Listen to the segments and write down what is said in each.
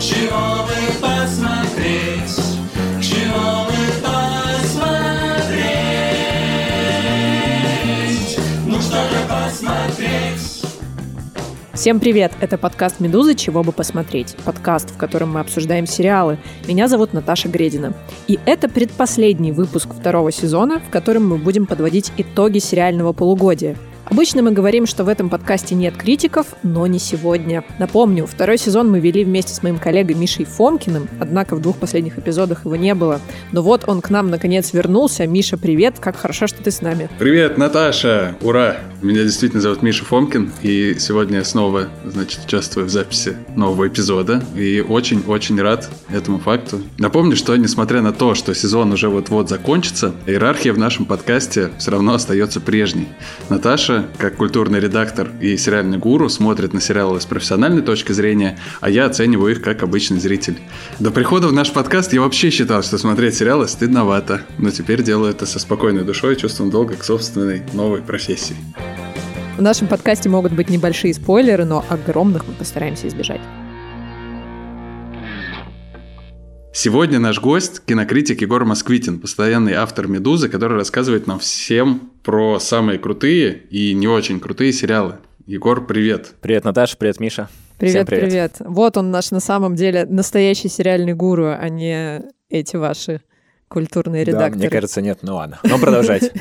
Чего бы посмотреть? Чего бы посмотреть? Ну что же посмотреть? Всем привет! Это подкаст «Медузы. Чего бы посмотреть?» Подкаст, в котором мы обсуждаем сериалы. Меня зовут Наташа Гредина. И это предпоследний выпуск второго сезона, в котором мы будем подводить итоги сериального полугодия – Обычно мы говорим, что в этом подкасте нет критиков, но не сегодня. Напомню, второй сезон мы вели вместе с моим коллегой Мишей Фомкиным, однако в двух последних эпизодах его не было. Но вот он к нам наконец вернулся. Миша, привет, как хорошо, что ты с нами. Привет, Наташа! Ура! Меня действительно зовут Миша Фомкин, и сегодня я снова, значит, участвую в записи нового эпизода, и очень-очень рад этому факту. Напомню, что несмотря на то, что сезон уже вот-вот закончится, иерархия в нашем подкасте все равно остается прежней. Наташа как культурный редактор и сериальный гуру, смотрит на сериалы с профессиональной точки зрения, а я оцениваю их как обычный зритель. До прихода в наш подкаст я вообще считал, что смотреть сериалы стыдновато, но теперь делаю это со спокойной душой и чувством долга к собственной новой профессии. В нашем подкасте могут быть небольшие спойлеры, но огромных мы постараемся избежать. Сегодня наш гость – кинокритик Егор Москвитин, постоянный автор «Медузы», который рассказывает нам всем про самые крутые и не очень крутые сериалы. Егор, привет. Привет, Наташа, привет, Миша. Привет, привет, привет. Вот он наш на самом деле настоящий сериальный гуру, а не эти ваши культурный редактор. Да, мне кажется, нет, ну ладно. Но продолжать.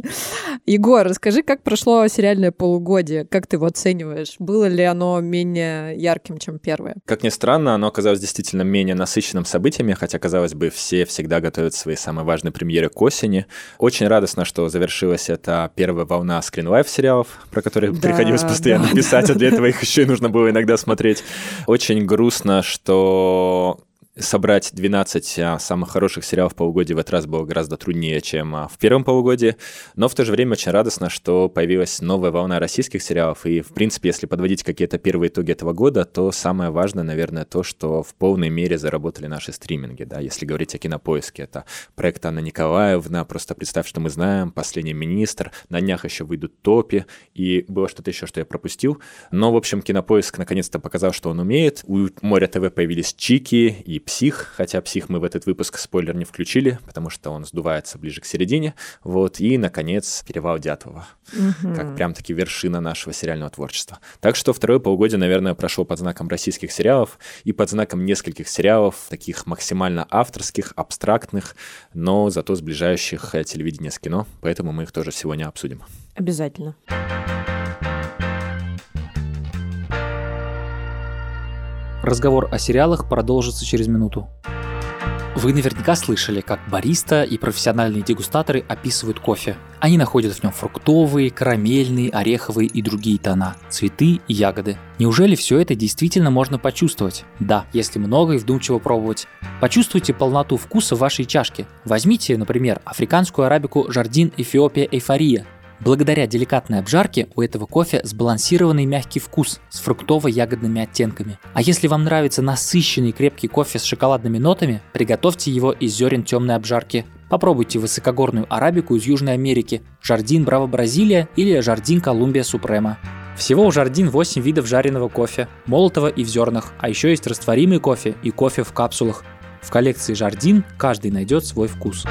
Егор, расскажи, как прошло сериальное полугодие? Как ты его оцениваешь? Было ли оно менее ярким, чем первое? Как ни странно, оно оказалось действительно менее насыщенным событиями, хотя, казалось бы, все всегда готовят свои самые важные премьеры к осени. Очень радостно, что завершилась эта первая волна скринлайф сериалов, про которые да, приходилось постоянно да, писать, а для этого их еще и нужно было иногда смотреть. Очень грустно, что собрать 12 а, самых хороших сериалов полугодия в этот раз было гораздо труднее, чем а, в первом полугодии, но в то же время очень радостно, что появилась новая волна российских сериалов, и, в принципе, если подводить какие-то первые итоги этого года, то самое важное, наверное, то, что в полной мере заработали наши стриминги, да, если говорить о кинопоиске, это проект Анна Николаевна, просто представь, что мы знаем, «Последний министр», на днях еще выйдут «Топи», и было что-то еще, что я пропустил, но, в общем, кинопоиск наконец-то показал, что он умеет, у Моря ТВ появились Чики и Псих, хотя Псих мы в этот выпуск спойлер не включили, потому что он сдувается ближе к середине. Вот, и, наконец, Перевал Дятлова, угу. как прям-таки вершина нашего сериального творчества. Так что второе полугодие, наверное, прошло под знаком российских сериалов и под знаком нескольких сериалов, таких максимально авторских, абстрактных, но зато сближающих э, телевидение с кино, поэтому мы их тоже сегодня обсудим. Обязательно. Разговор о сериалах продолжится через минуту. Вы наверняка слышали, как бариста и профессиональные дегустаторы описывают кофе. Они находят в нем фруктовые, карамельные, ореховые и другие тона, цветы и ягоды. Неужели все это действительно можно почувствовать? Да, если много и вдумчиво пробовать. Почувствуйте полноту вкуса вашей чашке. Возьмите, например, африканскую арабику Жардин Эфиопия Эйфория Благодаря деликатной обжарке у этого кофе сбалансированный мягкий вкус с фруктово-ягодными оттенками. А если вам нравится насыщенный крепкий кофе с шоколадными нотами, приготовьте его из зерен темной обжарки. Попробуйте высокогорную арабику из Южной Америки, Jardin Bravo Brazilia или Jardin Colombia Supremo. Всего у Jardin 8 видов жареного кофе, молотого и в зернах, а еще есть растворимый кофе и кофе в капсулах. В коллекции Jardin каждый найдет свой вкус.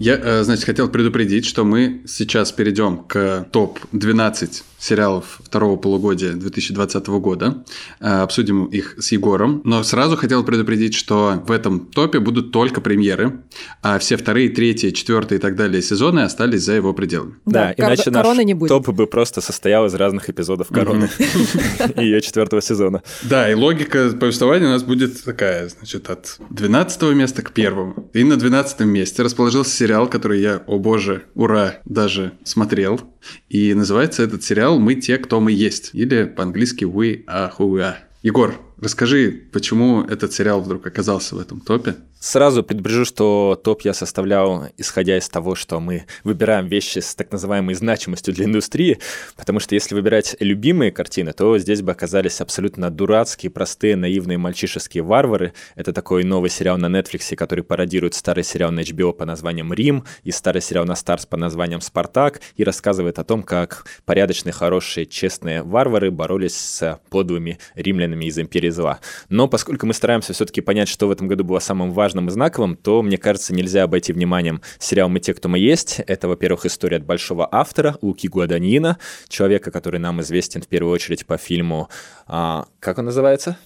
Я, э, значит, хотел предупредить, что мы сейчас перейдем к топ-12 сериалов второго полугодия 2020 года. Э, обсудим их с Егором. Но сразу хотел предупредить, что в этом топе будут только премьеры, а все вторые, третьи, четвертые и так далее сезоны остались за его пределами. Да, да иначе наш не будет. топ бы просто состоял из разных эпизодов короны и ее четвертого сезона. Да, и логика повествования у нас будет такая, значит, от 12 места к первому. И на 12 месте расположился сериал, который я, о боже, ура, даже смотрел. И называется этот сериал «Мы те, кто мы есть». Или по-английски «We are who we are». Егор, расскажи, почему этот сериал вдруг оказался в этом топе? Сразу предупрежу, что топ я составлял, исходя из того, что мы выбираем вещи с так называемой значимостью для индустрии, потому что если выбирать любимые картины, то здесь бы оказались абсолютно дурацкие, простые, наивные мальчишеские варвары. Это такой новый сериал на Netflix, который пародирует старый сериал на HBO по названием «Рим» и старый сериал на Старс по названием «Спартак» и рассказывает о том, как порядочные, хорошие, честные варвары боролись с подлыми римлянами из Империи Зла. Но поскольку мы стараемся все-таки понять, что в этом году было самым важным важным и знаковым, то, мне кажется, нельзя обойти вниманием сериал «Мы те, кто мы есть». Это, во-первых, история от большого автора Луки Гуаданьина, человека, который нам известен в первую очередь по фильму... А, как он называется?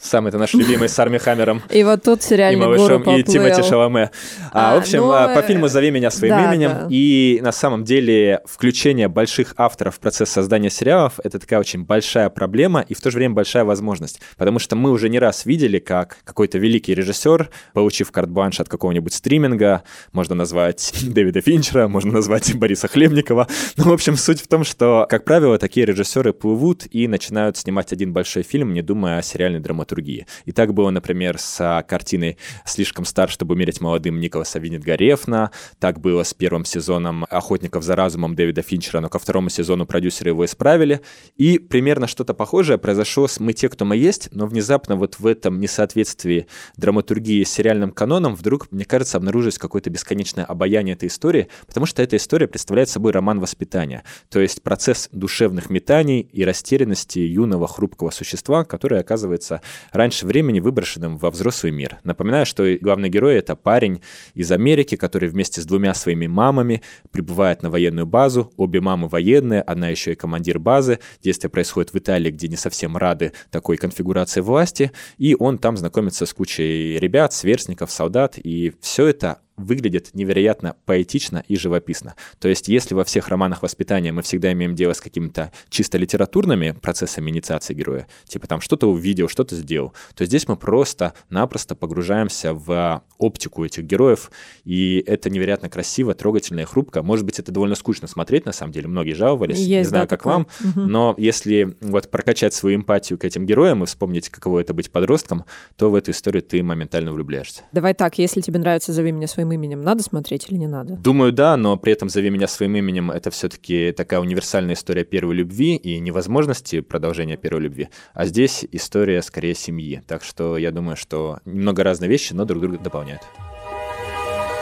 Самый-то наш любимый с Арми Хаммером. И вот тут сериальный И малышом, и Тимати Шаломе. А, а, в общем, ну, а, по фильму «Зови меня своим да, именем». Да. И на самом деле включение больших авторов в процесс создания сериалов — это такая очень большая проблема и в то же время большая возможность. Потому что мы уже не раз видели, как какой-то великий режиссер, получив карт-бланш от какого-нибудь стриминга, можно назвать Дэвида Финчера, можно назвать Бориса Хлебникова. Ну, в общем, суть в том, что, как правило, такие режиссеры плывут и начинают снимать один большой фильм, не думая о сериальной драматургии драматургии. И так было, например, с а, картиной «Слишком стар, чтобы умереть молодым» Николаса Виннет-Гарефна, так было с первым сезоном «Охотников за разумом» Дэвида Финчера, но ко второму сезону продюсеры его исправили. И примерно что-то похожее произошло с «Мы те, кто мы есть», но внезапно вот в этом несоответствии драматургии с сериальным каноном вдруг, мне кажется, обнаружилось какое-то бесконечное обаяние этой истории, потому что эта история представляет собой роман воспитания, то есть процесс душевных метаний и растерянности юного хрупкого существа, которое оказывается раньше времени выброшенным во взрослый мир. Напоминаю, что главный герой — это парень из Америки, который вместе с двумя своими мамами прибывает на военную базу. Обе мамы военные, одна еще и командир базы. Действие происходит в Италии, где не совсем рады такой конфигурации власти. И он там знакомится с кучей ребят, сверстников, солдат. И все это выглядит невероятно поэтично и живописно. То есть, если во всех романах воспитания мы всегда имеем дело с какими-то чисто литературными процессами инициации героя, типа там что-то увидел, что-то сделал, то здесь мы просто-напросто погружаемся в оптику этих героев, и это невероятно красиво, трогательно и хрупко. Может быть, это довольно скучно смотреть, на самом деле, многие жаловались, Есть, не знаю, да, как такое. вам, угу. но если вот прокачать свою эмпатию к этим героям и вспомнить, каково это быть подростком, то в эту историю ты моментально влюбляешься. Давай так, если тебе нравится «Зови меня своим именем», надо смотреть или не надо? Думаю, да, но при этом «Зови меня своим именем» — это все-таки такая универсальная история первой любви и невозможности продолжения первой любви, а здесь история скорее семьи. Так что я думаю, что немного разные вещи, но друг друга дополняют.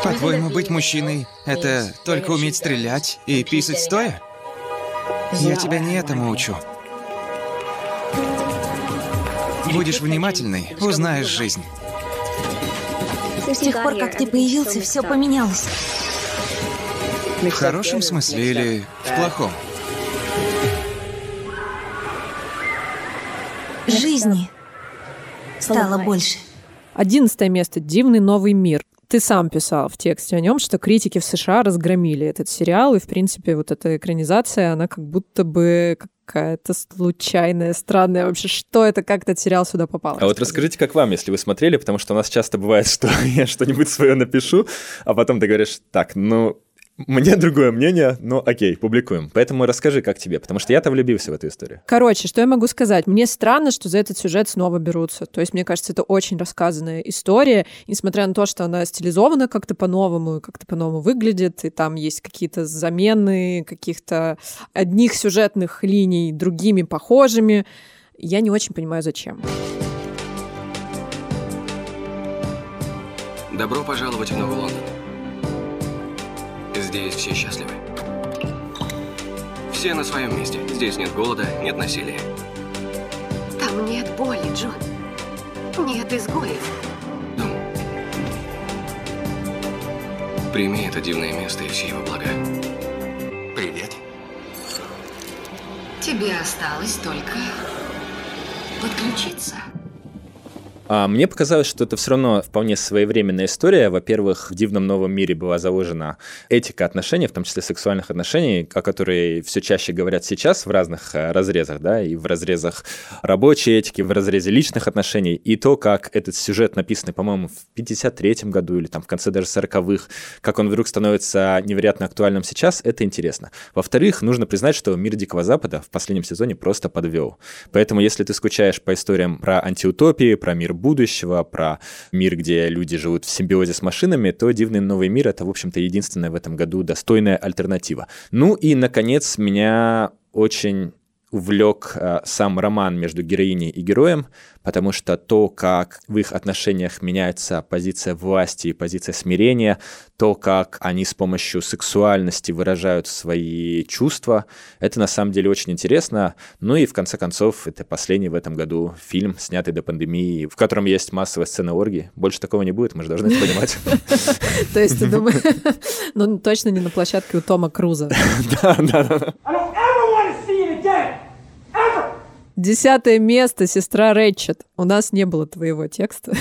По-твоему, быть мужчиной — это только уметь стрелять и писать стоя? Я тебя не этому учу. Будешь внимательный, узнаешь жизнь. С тех пор, как ты появился, все поменялось. В хорошем смысле или в плохом? Жизни стало больше. Одиннадцатое место. Дивный новый мир. Ты сам писал в тексте о нем, что критики в США разгромили этот сериал, и, в принципе, вот эта экранизация, она как будто бы какая-то случайная, странная вообще. Что это, как этот сериал сюда попал? А вот расскажите, как вам, если вы смотрели, потому что у нас часто бывает, что я что-нибудь свое напишу, а потом ты говоришь, так, ну, мне другое мнение, но окей, публикуем. Поэтому расскажи, как тебе, потому что я-то влюбился в эту историю. Короче, что я могу сказать? Мне странно, что за этот сюжет снова берутся. То есть, мне кажется, это очень рассказанная история, несмотря на то, что она стилизована как-то по-новому, как-то по-новому выглядит, и там есть какие-то замены каких-то одних сюжетных линий другими похожими. Я не очень понимаю, зачем. Добро пожаловать в Новый Лондон. Здесь все счастливы. Все на своем месте. Здесь нет голода, нет насилия. Там нет боли, Джон. Нет изгоев. Дом. Прими это дивное место и все его блага. Привет. Тебе осталось только подключиться. А мне показалось, что это все равно вполне своевременная история. Во-первых, в дивном новом мире была заложена этика отношений, в том числе сексуальных отношений, о которой все чаще говорят сейчас в разных э, разрезах, да, и в разрезах рабочей этики, в разрезе личных отношений, и то, как этот сюжет написанный, по-моему, в 53-м году или там в конце даже 40-х, как он вдруг становится невероятно актуальным сейчас, это интересно. Во-вторых, нужно признать, что мир Дикого Запада в последнем сезоне просто подвел. Поэтому, если ты скучаешь по историям про антиутопии, про мир будущего, про мир, где люди живут в симбиозе с машинами, то «Дивный новый мир» — это, в общем-то, единственная в этом году достойная альтернатива. Ну и, наконец, меня очень увлек э, сам роман между героиней и героем, потому что то, как в их отношениях меняется позиция власти и позиция смирения, то, как они с помощью сексуальности выражают свои чувства, это на самом деле очень интересно. Ну и в конце концов, это последний в этом году фильм, снятый до пандемии, в котором есть массовая сцена оргии. Больше такого не будет, мы же должны это понимать. То есть ты думаешь, ну точно не на площадке у Тома Круза. Да, да, да. Десятое место, сестра Рэтчет. У нас не было твоего текста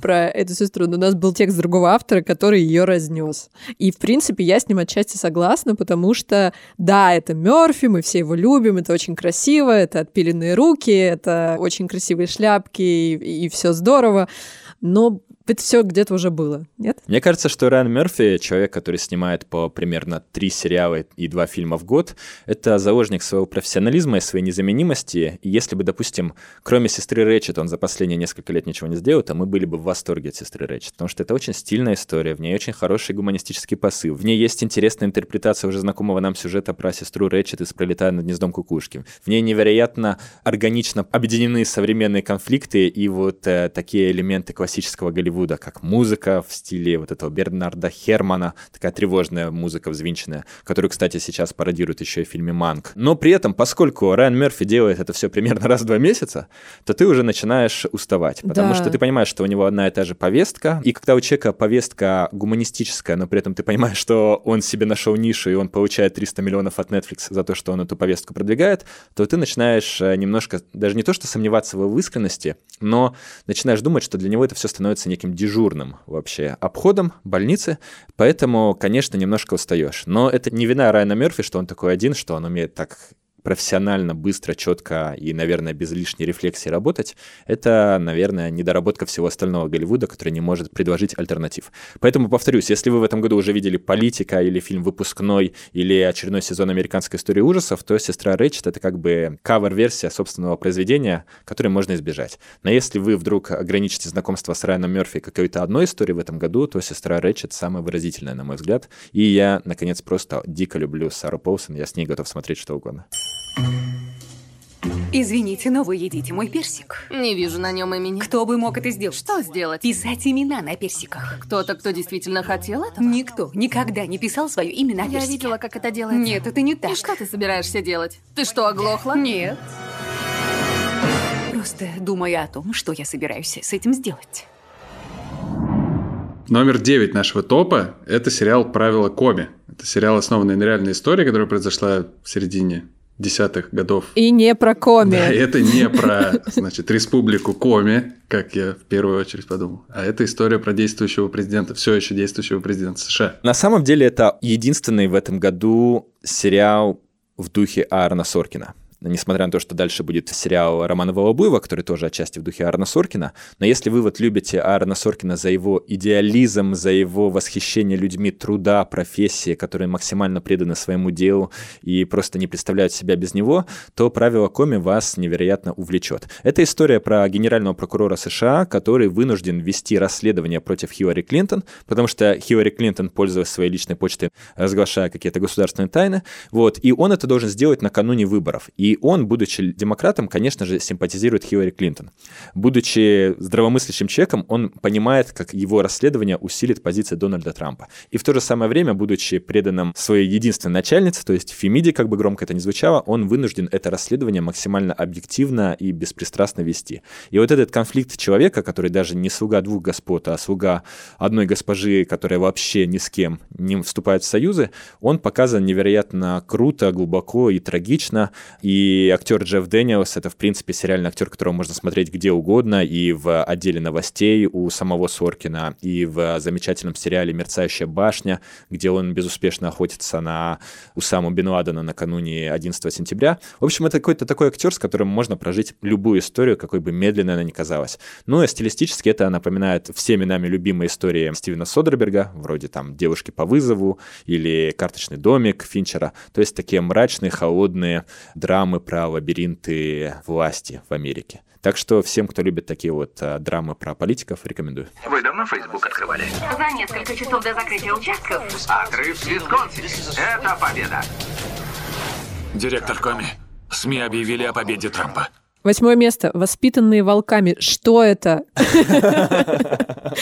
про эту сестру, но у нас был текст другого автора, который ее разнес. И, в принципе, я с ним отчасти согласна, потому что, да, это Мерфи, мы все его любим, это очень красиво, это отпиленные руки, это очень красивые шляпки, и, и все здорово. Но это все где-то уже было, нет? Мне кажется, что Райан Мерфи, человек, который снимает по примерно три сериала и два фильма в год, это заложник своего профессионализма и своей незаменимости. И если бы, допустим, кроме сестры Рэчет он за последние несколько лет ничего не сделал, то мы были бы в восторге от сестры Рэчет, потому что это очень стильная история, в ней очень хороший гуманистический посыл, в ней есть интересная интерпретация уже знакомого нам сюжета про сестру Рэчет из «Пролетая над гнездом кукушки». В ней невероятно органично объединены современные конфликты и вот э, такие элементы классического Голливуда, Голливуда, как музыка в стиле вот этого Бернарда Хермана, такая тревожная музыка взвинченная, которую, кстати, сейчас пародируют еще и в фильме «Манк». Но при этом, поскольку Райан Мерфи делает это все примерно раз в два месяца, то ты уже начинаешь уставать, потому Да. что ты понимаешь, что у него одна и та же повестка, и когда у человека повестка гуманистическая, но при этом ты понимаешь, что он себе нашел нишу, и он получает 300 миллионов от Netflix за то, что он эту повестку продвигает, то ты начинаешь э, немножко, даже не то, что сомневаться в его искренности, но начинаешь думать, что для него это все становится неким дежурным вообще обходом больницы, поэтому, конечно, немножко устаешь. Но это не вина Райана Мерфи, что он такой один, что он умеет так профессионально, быстро, четко и, наверное, без лишней рефлексии работать, это, наверное, недоработка всего остального Голливуда, который не может предложить альтернатив. Поэтому, повторюсь, если вы в этом году уже видели «Политика» или фильм «Выпускной» или очередной сезон «Американской истории ужасов», то «Сестра Рэчет» — это как бы кавер-версия собственного произведения, которой можно избежать. Но если вы вдруг ограничите знакомство с Райаном Мерфи какой-то одной историей в этом году, то «Сестра Рэчет» самая выразительная, на мой взгляд. И я, наконец, просто дико люблю Сару Полсон, я с ней готов смотреть что угодно. Извините, но вы едите мой персик. Не вижу на нем имени. Кто бы мог это сделать? Что сделать? Писать имена на персиках. Кто-то, кто действительно хотел этого? Никто никогда не писал свое имя на Я персике. видела, как это делается. Нет, это не так. И что ты собираешься делать? Ты что, оглохла? Нет. Просто думаю о том, что я собираюсь с этим сделать. Номер 9 нашего топа – это сериал «Правила Коми». Это сериал, основанный на реальной истории, которая произошла в середине десятых годов. И не про коми. Да, это не про, значит, республику Коми, как я в первую очередь подумал, а это история про действующего президента, все еще действующего президента США. На самом деле это единственный в этом году сериал в духе Аарона Соркина. Несмотря на то, что дальше будет сериал Романа Волобуева, который тоже отчасти в духе Аарона Соркина, но если вы вот любите Аарона Соркина за его идеализм, за его восхищение людьми труда, профессии, которые максимально преданы своему делу и просто не представляют себя без него, то «Правило Коми» вас невероятно увлечет. Это история про генерального прокурора США, который вынужден вести расследование против Хиллари Клинтон, потому что Хиллари Клинтон пользовалась своей личной почтой, разглашая какие-то государственные тайны, вот, и он это должен сделать накануне выборов. И он, будучи демократом, конечно же, симпатизирует Хиллари Клинтон. Будучи здравомыслящим человеком, он понимает, как его расследование усилит позиции Дональда Трампа. И в то же самое время, будучи преданным своей единственной начальнице, то есть Фемиде, как бы громко это ни звучало, он вынужден это расследование максимально объективно и беспристрастно вести. И вот этот конфликт человека, который даже не слуга двух господ, а слуга одной госпожи, которая вообще ни с кем не вступает в союзы, он показан невероятно круто, глубоко и трагично. И актер Джефф Дэниелс — это, в принципе, сериальный актер, которого можно смотреть где угодно, и в отделе новостей у самого Соркина, и в замечательном сериале «Мерцающая башня», где он безуспешно охотится на Усаму Бен Ладена накануне 11 сентября. В общем, это какой-то такой актер, с которым можно прожить любую историю, какой бы медленной она ни казалась. Ну, и стилистически это напоминает всеми нами любимые истории Стивена Содерберга, вроде там «Девушки по вызову» или «Карточный домик» Финчера. То есть такие мрачные, холодные драмы драмы про лабиринты власти в Америке. Так что всем, кто любит такие вот а, драмы про политиков, рекомендую. Вы давно Facebook открывали? За несколько часов до закрытия участков. Отрыв с Висконсин. Это победа. Директор Коми, СМИ объявили о победе Трампа. Восьмое место. Воспитанные волками. Что это?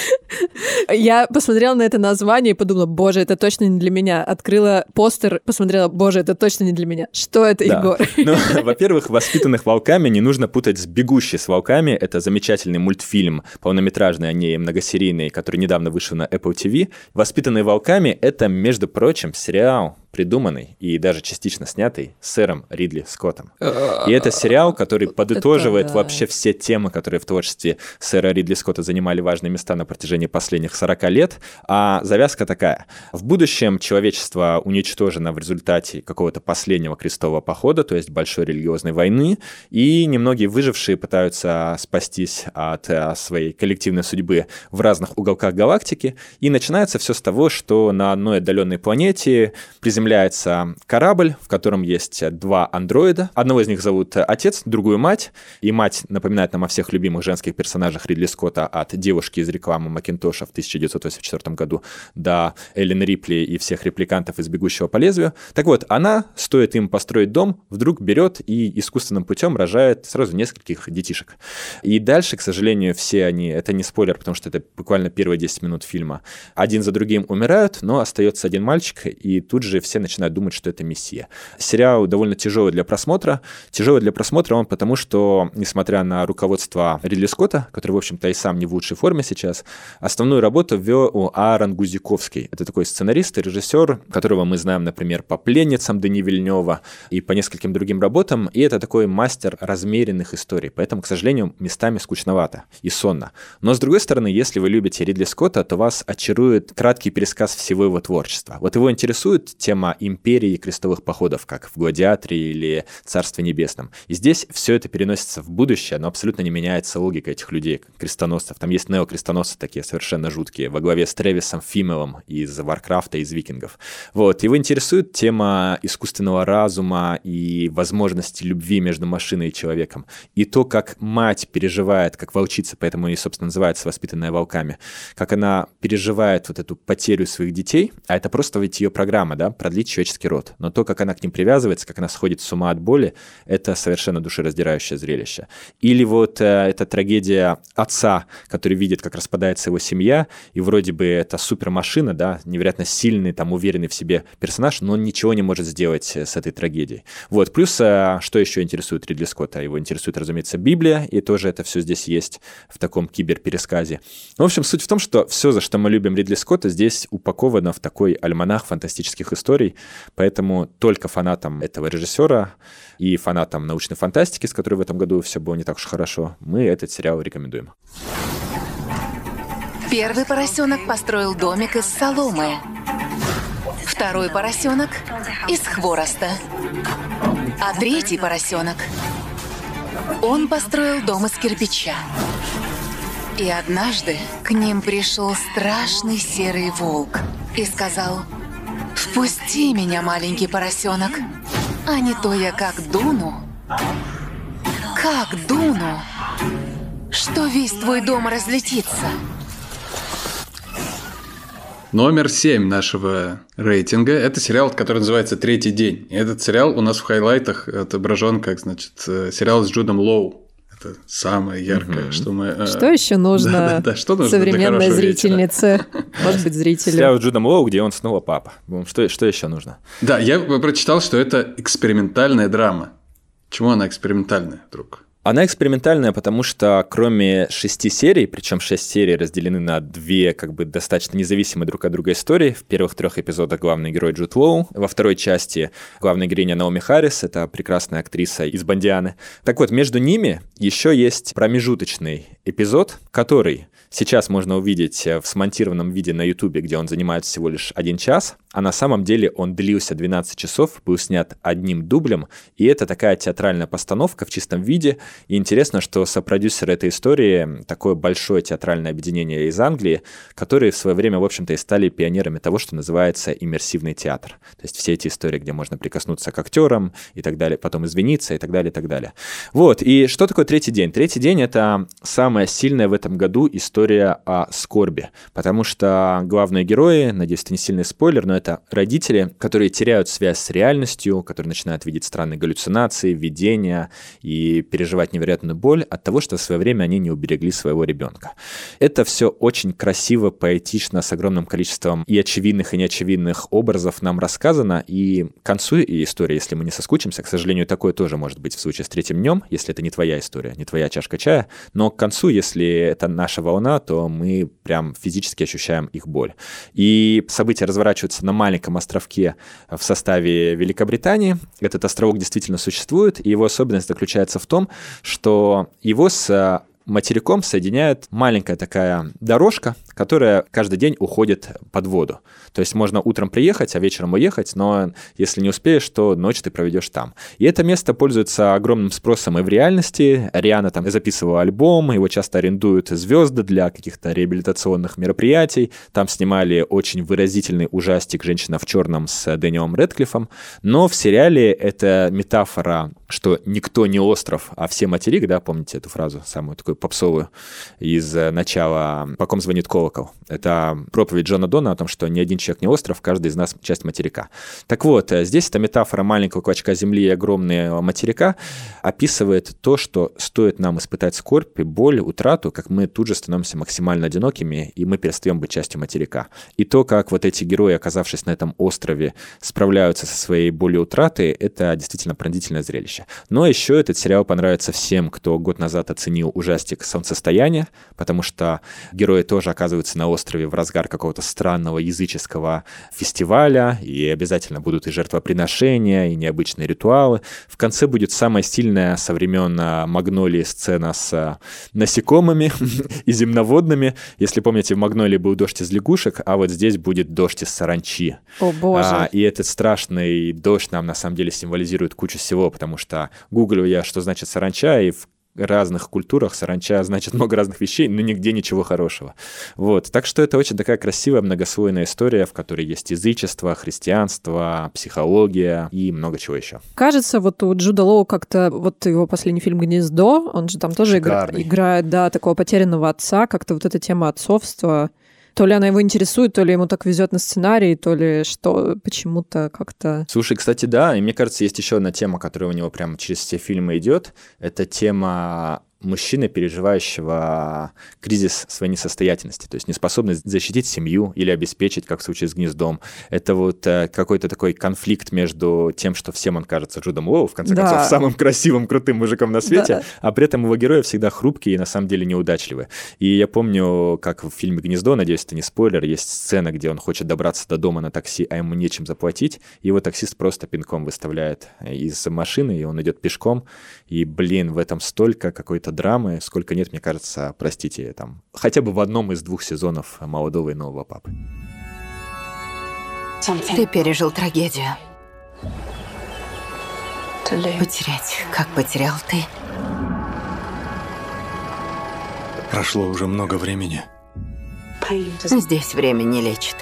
Я посмотрела на это название и подумала, боже, это точно не для меня. Открыла постер, посмотрела, боже, это точно не для меня. Что это, Да. Егор? Ну, во-первых, «Воспитанных волками» не нужно путать с «Бегущей с волками». Это замечательный мультфильм, полнометражный, а не многосерийный, который недавно вышел на Apple TV. «Воспитанные волками» — это, между прочим, сериал, придуманный и даже частично снятый сэром Ридли Скоттом. И это сериал, который подытоживает да. вообще все темы, которые в творчестве сэра Ридли Скотта занимали важные места на протяжении последних 40 лет. А завязка такая. В будущем человечество уничтожено в результате какого-то последнего крестового похода, то есть большой религиозной войны, и немногие выжившие пытаются спастись от э, своей коллективной судьбы в разных уголках галактики. И начинается все с того, что на одной отдаленной планете приземляется корабль, в котором есть два андроида. Одного из них зовут отец, другую мать. И мать напоминает нам о всех любимых женских персонажах Ридли Скотта от девушки из рекламы Макинтоша в 1984 году до Эллен Рипли и всех репликантов из «Бегущего по лезвию». Так вот, она, стоит им построить дом, вдруг берет и искусственным путем рожает сразу нескольких детишек. И дальше, к сожалению, все они, это не спойлер, потому что это буквально первые 10 минут фильма, один за другим умирают, но остается один мальчик, и тут же все начинают думать, что это мессия. Сериал довольно тяжелый для просмотра. Тяжелый для просмотра он потому, что, несмотря на руководство Ридли Скотта, который, в общем-то, и сам не в лучшей форме сейчас, основную работу вел Аарон Гузиковский. Это такой сценарист и режиссер, которого мы знаем, например, по «Пленницам» Дани Вильнева и по нескольким другим работам. И это такой мастер размеренных историй. Поэтому, к сожалению, местами скучновато и сонно. Но, с другой стороны, если вы любите Ридли Скотта, то вас очарует краткий пересказ всего его творчества. Вот его интересует тема империи и крестовых походов, как в «Гладиаторе» или «Царстве небесном». И здесь все это переносится в будущее, но абсолютно не меняется логика этих людей, крестоносцев. Там есть неокрестоносцы такие совершенно жуткие, во главе с Тревисом Фимелом из Варкрафта, из Викингов. Вот. Его интересует тема искусственного разума и возможности любви между машиной и человеком. И то, как мать переживает, как волчица, поэтому и, собственно, называется «Воспитанная волками», как она переживает вот эту потерю своих детей, а это просто ведь ее программа, да, продлить человеческий род. Но то, как она к ним привязывается, как она сходит с ума от боли, это совершенно душераздирающее зрелище. Или вот э, эта трагедия отца, который видит, как распадается его семья, и вроде бы это супермашина, да, невероятно сильный, там, уверенный в себе персонаж, но он ничего не может сделать э, с этой трагедией. Вот, плюс, э, что еще интересует Ридли Скотта? Его интересует, разумеется, Библия, и тоже это все здесь есть в таком киберпересказе. В общем, суть в том, что все, за что мы любим Ридли Скотта, здесь упаковано в такой альманах фантастических историй, поэтому только фанатам этого режиссера и фанатам научной фантастики, с которой в этом году все было не так уж хорошо, мы этот сериал рекомендуем. Первый поросенок построил домик из соломы. Второй поросенок из хвороста. А третий поросенок он построил дом из кирпича. И однажды к ним пришел страшный серый волк и сказал, «Впусти меня, маленький поросенок, а не то я как дуну, как дуну, что весь твой дом разлетится». Номер семь нашего рейтинга – это сериал, который называется «Третий день». И этот сериал у нас в хайлайтах отображен как, значит, э, сериал с Джудом Лоу. Это самое яркое, Мгм. что мы... э, Что еще нужно Да-да-да, что нужно современной зрительнице? Может быть, зрителю. Сериал с Джудом Лоу, где он снова папа. Что, что еще нужно? Да, я прочитал, что это экспериментальная драма. Почему она экспериментальная, друг? Она экспериментальная, потому что кроме шести серий, причем шесть серий разделены на две как бы достаточно независимые друг от друга истории. В первых трех эпизодах главный герой Джуд Лоу, во второй части главная героиня Наоми Харрис, это прекрасная актриса из Бандианы. Так вот, между ними еще есть промежуточный эпизод, который сейчас можно увидеть в смонтированном виде на Ютубе, где он занимает всего лишь один час, а на самом деле он длился 12 часов, был снят одним дублем, и это такая театральная постановка в чистом виде. И интересно, что сопродюсер этой истории такое большое театральное объединение из Англии, которые в свое время, в общем-то, и стали пионерами того, что называется иммерсивный театр. То есть все эти истории, где можно прикоснуться к актерам и так далее, потом извиниться и так далее, и так далее. Вот, и что такое третий день? Третий день — это самая сильная в этом году история о скорби, потому что главные герои, надеюсь, это не сильный спойлер, но это родители, которые теряют связь с реальностью, которые начинают видеть странные галлюцинации, видения и переживать невероятную боль от того, что в свое время они не уберегли своего ребенка. Это все очень красиво, поэтично, с огромным количеством и очевидных, и неочевидных образов нам рассказано, и к концу истории, если мы не соскучимся, к сожалению, такое тоже может быть в случае с третьим днем, если это не твоя история, не твоя чашка чая, но к концу, если это наша волна, то мы прям физически ощущаем их боль. И события разворачиваются на маленьком островке в составе Великобритании. Этот островок действительно существует, и его особенность заключается в том, что его с материком соединяет маленькая такая дорожка, которая каждый день уходит под воду. То есть можно утром приехать, а вечером уехать, но если не успеешь, то ночь ты проведешь там. И это место пользуется огромным спросом и в реальности. Риана там записывала альбом, его часто арендуют звезды для каких-то реабилитационных мероприятий. Там снимали очень выразительный ужастик «Женщина в черном» с Дэниелом Редклиффом. Но в сериале это метафора, что никто не остров, а все материк, да, помните эту фразу, самую такую попсовую из начала «По ком звонит колокол». Это проповедь Джона Дона о том, что ни один человек не остров, каждый из нас часть материка. Так вот, э, здесь эта метафора маленького клочка земли и огромного материка описывает то, что стоит нам испытать скорбь, и боль, утрату, как мы тут же становимся максимально одинокими, и мы перестаем быть частью материка. И то, как вот эти герои, оказавшись на этом острове, справляются со своей болью утраты, это действительно пронзительное зрелище. Но еще этот сериал понравится всем, кто год назад оценил ужастик «Солнцестояние», потому что герои тоже оказываются на острове в разгар какого-то странного языческого фестиваля, и обязательно будут и жертвоприношения, и необычные ритуалы. В конце будет самая сильная со времен а, Магнолии сцена с а, насекомыми и земноводными. Если помните, в Магнолии был дождь из лягушек, а вот здесь будет дождь из саранчи. О, боже. А, и этот страшный дождь нам на самом деле символизирует кучу всего, потому что гуглю я, что значит саранча, и в разных культурах саранча значит много разных вещей, но нигде ничего хорошего. Вот. Так что это очень такая красивая многослойная история, в которой есть язычество, христианство, психология и много чего еще. Кажется, вот у Джуда Лоу как-то, вот его последний фильм «Гнездо», он же там тоже игра, играет, да, такого потерянного отца, как-то вот эта тема отцовства, то ли она его интересует, то ли ему так везет на сценарий, то ли что почему-то как-то... Слушай, кстати, да, и мне кажется, есть еще одна тема, которая у него прямо через все фильмы идет. Это тема мужчины, переживающего кризис своей несостоятельности, то есть неспособность защитить семью или обеспечить, как в случае с гнездом. Это вот э, какой-то такой конфликт между тем, что всем он кажется Джудом Лоу, в конце да. концов, самым красивым, крутым мужиком на свете, да. а при этом его герои всегда хрупкие и на самом деле неудачливые. И я помню, как в фильме «Гнездо», надеюсь, это не спойлер, есть сцена, где он хочет добраться до дома на такси, а ему нечем заплатить, и его таксист просто пинком выставляет из машины, и он идет пешком, и, блин, в этом столько какой-то драмы, сколько нет, мне кажется, простите, там, хотя бы в одном из двух сезонов «Молодого и нового папы». Ты пережил трагедию. Потерять, как потерял ты. Прошло уже много времени. Здесь время не лечит.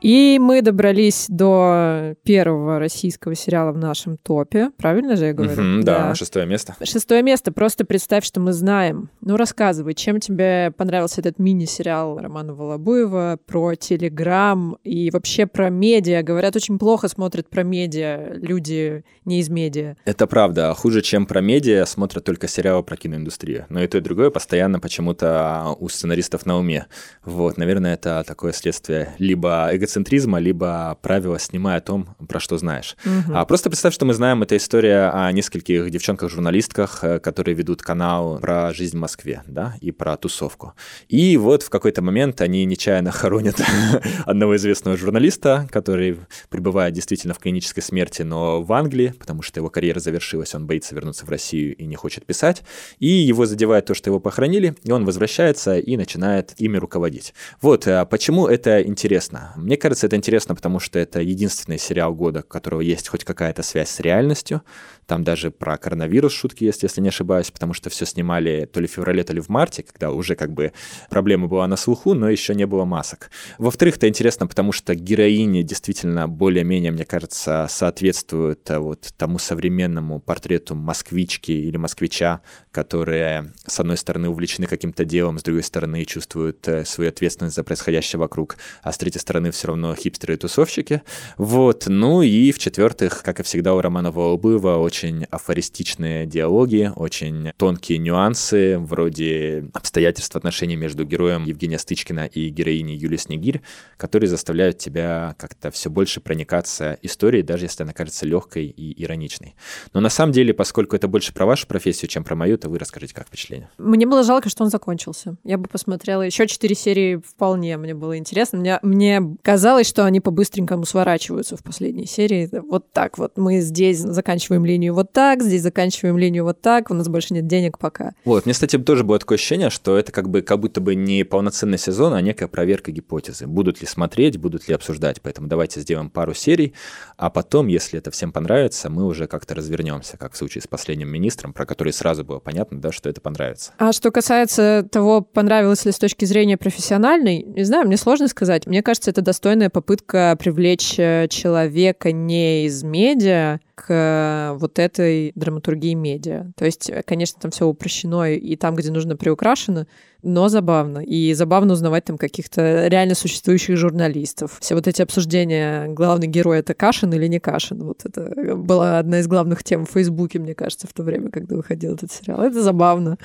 И мы добрались до первого российского сериала в нашем топе. Правильно же я говорю? Mm-hmm, да, да, шестое место. Шестое место. Просто представь, что мы знаем. Ну, рассказывай, чем тебе понравился этот мини-сериал Романа Волобуева про Телеграм и вообще про медиа. Говорят, очень плохо смотрят про медиа люди не из медиа. Это правда. Хуже, чем про медиа, смотрят только сериалы про киноиндустрию. Но и то, и другое постоянно почему-то у сценаристов на уме. Вот, наверное, это такое следствие либо эго эгоцентризма, либо правило «снимай о том, про что знаешь». Мгм. А просто представь, что мы знаем, это история о нескольких девчонках-журналистках, э, которые ведут канал про жизнь в Москве, да, и про тусовку. И вот в какой-то момент они нечаянно хоронят одного известного журналиста, который пребывает действительно в клинической смерти, но в Англии, потому что его карьера завершилась, он боится вернуться в Россию и не хочет писать. И его задевает то, что его похоронили, и он возвращается и начинает ими руководить. Вот, а почему это интересно? Мне кажется, это интересно, потому что это единственный сериал года, у которого есть хоть какая-то связь с реальностью. Там даже про коронавирус шутки есть, если не ошибаюсь, потому что все снимали то ли в феврале, то ли в марте, когда уже как бы проблема была на слуху, но еще не было масок. Во-вторых, это интересно, потому что героини действительно более-менее, мне кажется, соответствуют э, вот тому современному портрету москвички или москвича, которые, с одной стороны, увлечены каким-то делом, с другой стороны, чувствуют э, свою ответственность за происходящее вокруг, а с третьей стороны, все равно хипстеры и тусовщики. Вот. Ну и в-четвертых, как и всегда у Романа Волобыева, очень афористичные диалоги, очень тонкие нюансы, вроде обстоятельств отношений между героем Евгения Стычкина и героиней Юлии Снегирь, которые заставляют тебя как-то все больше проникаться историей, даже если она кажется легкой и ироничной. Но на самом деле, поскольку это больше про вашу профессию, чем про мою, то вы расскажите, как впечатление. Мне было жалко, что он закончился. Я бы посмотрела еще четыре серии вполне. Мне было интересно. Мне, мне казалось, что они по-быстренькому сворачиваются в последней серии. Вот так вот. Мы здесь заканчиваем линию вот так, здесь заканчиваем линию вот так. У нас больше нет денег пока. Вот, мне, кстати, тоже было такое ощущение, что это как бы как будто бы не полноценный сезон, а некая проверка гипотезы. Будут ли смотреть, будут ли обсуждать. Поэтому давайте сделаем пару серий, а потом, если это всем понравится, мы уже как-то развернемся, как в случае с последним министром, про который сразу было понятно, да, что это понравится. А что касается того, понравилось ли с точки зрения профессиональной, не знаю, мне сложно сказать. Мне кажется, это достойная попытка привлечь э, человека не из медиа к э, вот этой драматургии медиа. То есть, э, конечно, там все упрощено и там, где нужно приукрашено, но забавно. И забавно узнавать там каких-то реально существующих журналистов. Все вот эти обсуждения, главный герой это Кашин или не Кашин. Вот это была одна из главных тем в Фейсбуке, мне кажется, в то время, когда выходил этот сериал. Это забавно.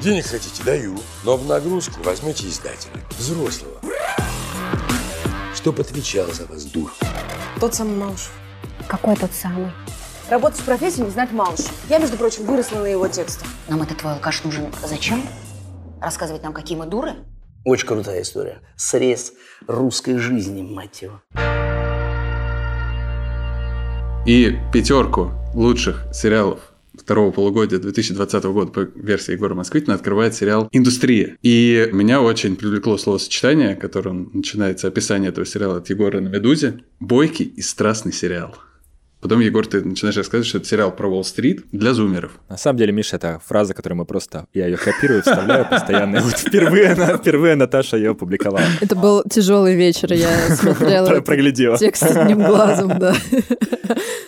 Денег хотите? Даю. Но в нагрузку возьмете издателя. Взрослого. Чтоб отвечал за вас, дур. Тот самый Малышев. Какой тот самый? Работать в профессии не знать Малышев. Я, между прочим, выросла на его текстах. Нам этот твой алкаш нужен зачем? Рассказывать нам, какие мы дуры? Очень крутая история. Срез русской жизни, мать его. И пятерку лучших сериалов второго полугодия 2020 года по версии Егора Москвитина открывает сериал «Индустрия». И меня очень привлекло словосочетание, которым начинается описание этого сериала от Егора на «Медузе». Бойкий и страстный сериал. Потом, Егор, ты начинаешь рассказывать, что это сериал про Уолл-стрит для зумеров. На самом деле, Миша, это фраза, которую мы просто... Я ее копирую, вставляю постоянно. Вот впервые, впервые Наташа ее опубликовала. Это был тяжелый вечер, я смотрела Проглядела. текст одним глазом, да.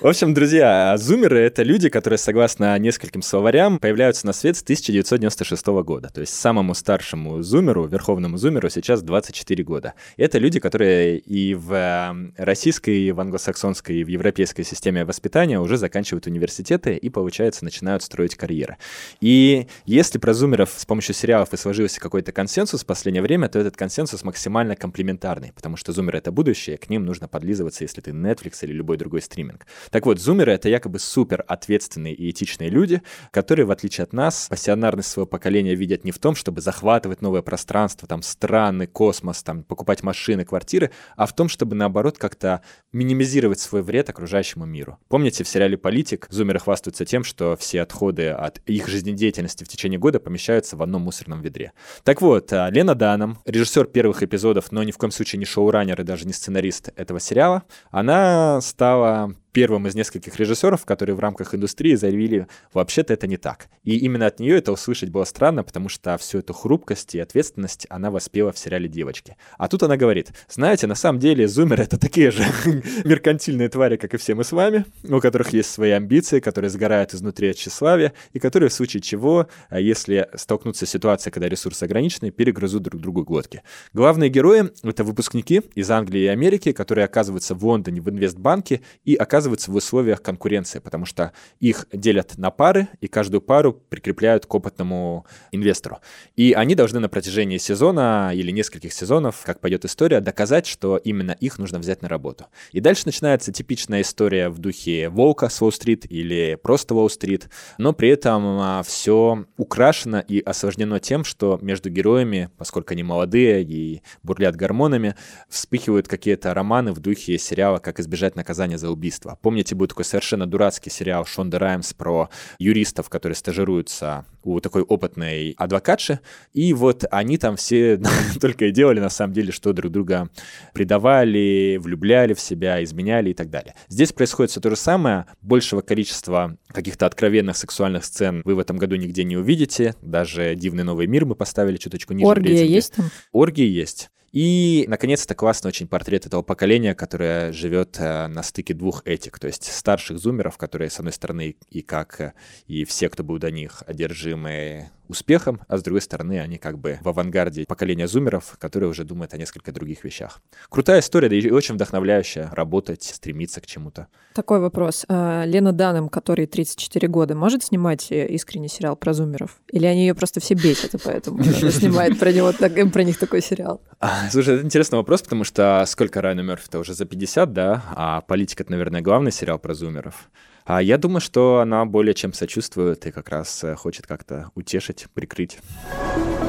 В общем, друзья, зумеры — это люди, которые, согласно нескольким словарям, появляются на свет с 1996 года. То есть самому старшему зумеру, верховному зумеру, сейчас 24 года. Это люди, которые и в российской, и в англосаксонской, и в европейской системе воспитания уже заканчивают университеты и, получается, начинают строить карьеры. И если про зумеров с помощью сериалов и сложился какой-то консенсус в последнее время, то этот консенсус максимально комплементарный, потому что зумеры — это будущее, к ним нужно подлизываться, если ты Netflix или любой другой стриминг. Так вот, зумеры — это якобы супер ответственные и этичные люди, которые, в отличие от нас, пассионарность своего поколения видят не в том, чтобы захватывать новое пространство, там, страны, космос, там, покупать машины, квартиры, а в том, чтобы, наоборот, как-то минимизировать свой вред окружающему миру. Помните, в сериале «Политик» зумеры хвастаются тем, что все отходы от их жизнедеятельности в течение года помещаются в одном мусорном ведре. Так вот, а, Лена Даном, режиссер первых эпизодов, но ни в коем случае не шоураннер и даже не сценарист этого сериала, она стала первым из нескольких режиссеров, которые в рамках индустрии заявили, вообще-то это не так. И именно от нее это услышать было странно, потому что всю эту хрупкость и ответственность она воспела в сериале «Девочки». А тут она говорит, знаете, на самом деле зумеры — это такие же меркантильные твари, как и все мы с вами, у которых есть свои амбиции, которые сгорают изнутри от тщеславия, и которые в случае чего, а если столкнутся с ситуацией, когда ресурсы ограничены, перегрызут друг другу глотки. Главные герои — это выпускники из Англии и Америки, которые оказываются в Лондоне в инвестбанке и оказываются оказываются в условиях конкуренции, потому что их делят на пары, и каждую пару прикрепляют к опытному инвестору. И они должны на протяжении сезона или нескольких сезонов, как пойдет история, доказать, что именно их нужно взять на работу. И дальше начинается типичная история в духе «Волка» с Уолл-стрит или просто Уолл-стрит, но при этом а, все украшено и осложнено тем, что между героями, поскольку они молодые и бурлят гормонами, вспыхивают какие-то романы в духе сериала «Как избежать наказания за убийство». Помните, был такой совершенно дурацкий сериал Шонда Раймс про юристов, которые стажируются у такой опытной адвокатши, и вот они там все только и делали, на самом деле, что друг друга предавали, влюбляли в себя, изменяли и так далее. Здесь происходит все то же самое, большего количества каких-то откровенных сексуальных сцен вы в этом году нигде не увидите, даже «Дивный новый мир» мы поставили чуточку ниже Оргия есть там? Оргии есть. И, наконец, это классный очень портрет этого поколения, которое живет э, на стыке двух этик, то есть старших зумеров, которые, с одной стороны, и как э, и все, кто был до них, одержимы успехом, а с другой стороны, они как бы в авангарде поколения зумеров, которые уже думают о несколько других вещах. Крутая история, да и очень вдохновляющая работать, стремиться к чему-то. Такой вопрос. А, Лена Данем, который 34 года, может снимать э, искренний сериал про зумеров? Или они ее просто все бесят, и поэтому снимает про него про них такой сериал? А, слушай, это интересный вопрос, потому что сколько Райана Мерфи-то уже за 50, да? А «Политик» — это, наверное, главный сериал про зумеров. А я думаю, что она более чем сочувствует и как раз э, хочет как-то утешить, прикрыть.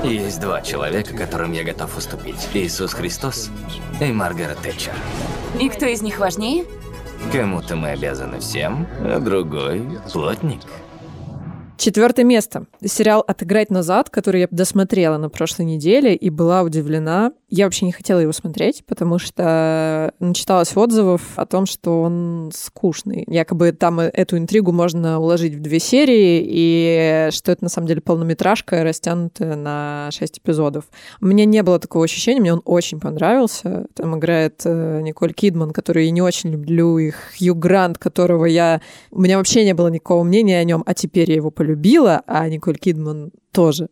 Есть два человека, которым я готов уступить. Иисус Христос и Маргарет Тэтчер. И кто из них важнее? Кому-то мы обязаны всем, а другой — плотник. Четвертое место. Сериал «Отыграть назад», который я досмотрела на прошлой неделе и была удивлена. Я вообще не хотела его смотреть, потому что начиталась отзывов о том, что он скучный. Якобы там эту интригу можно уложить в две серии, и что это на самом деле полнометражка, растянутая на шесть эпизодов. У меня не было такого ощущения, мне он очень понравился. Там играет э, Николь Кидман, которую я не очень люблю, и Хью Грант, которого я... У меня вообще не было никакого мнения о нем, а теперь я его полюбила любила, а Николь Кидман тоже.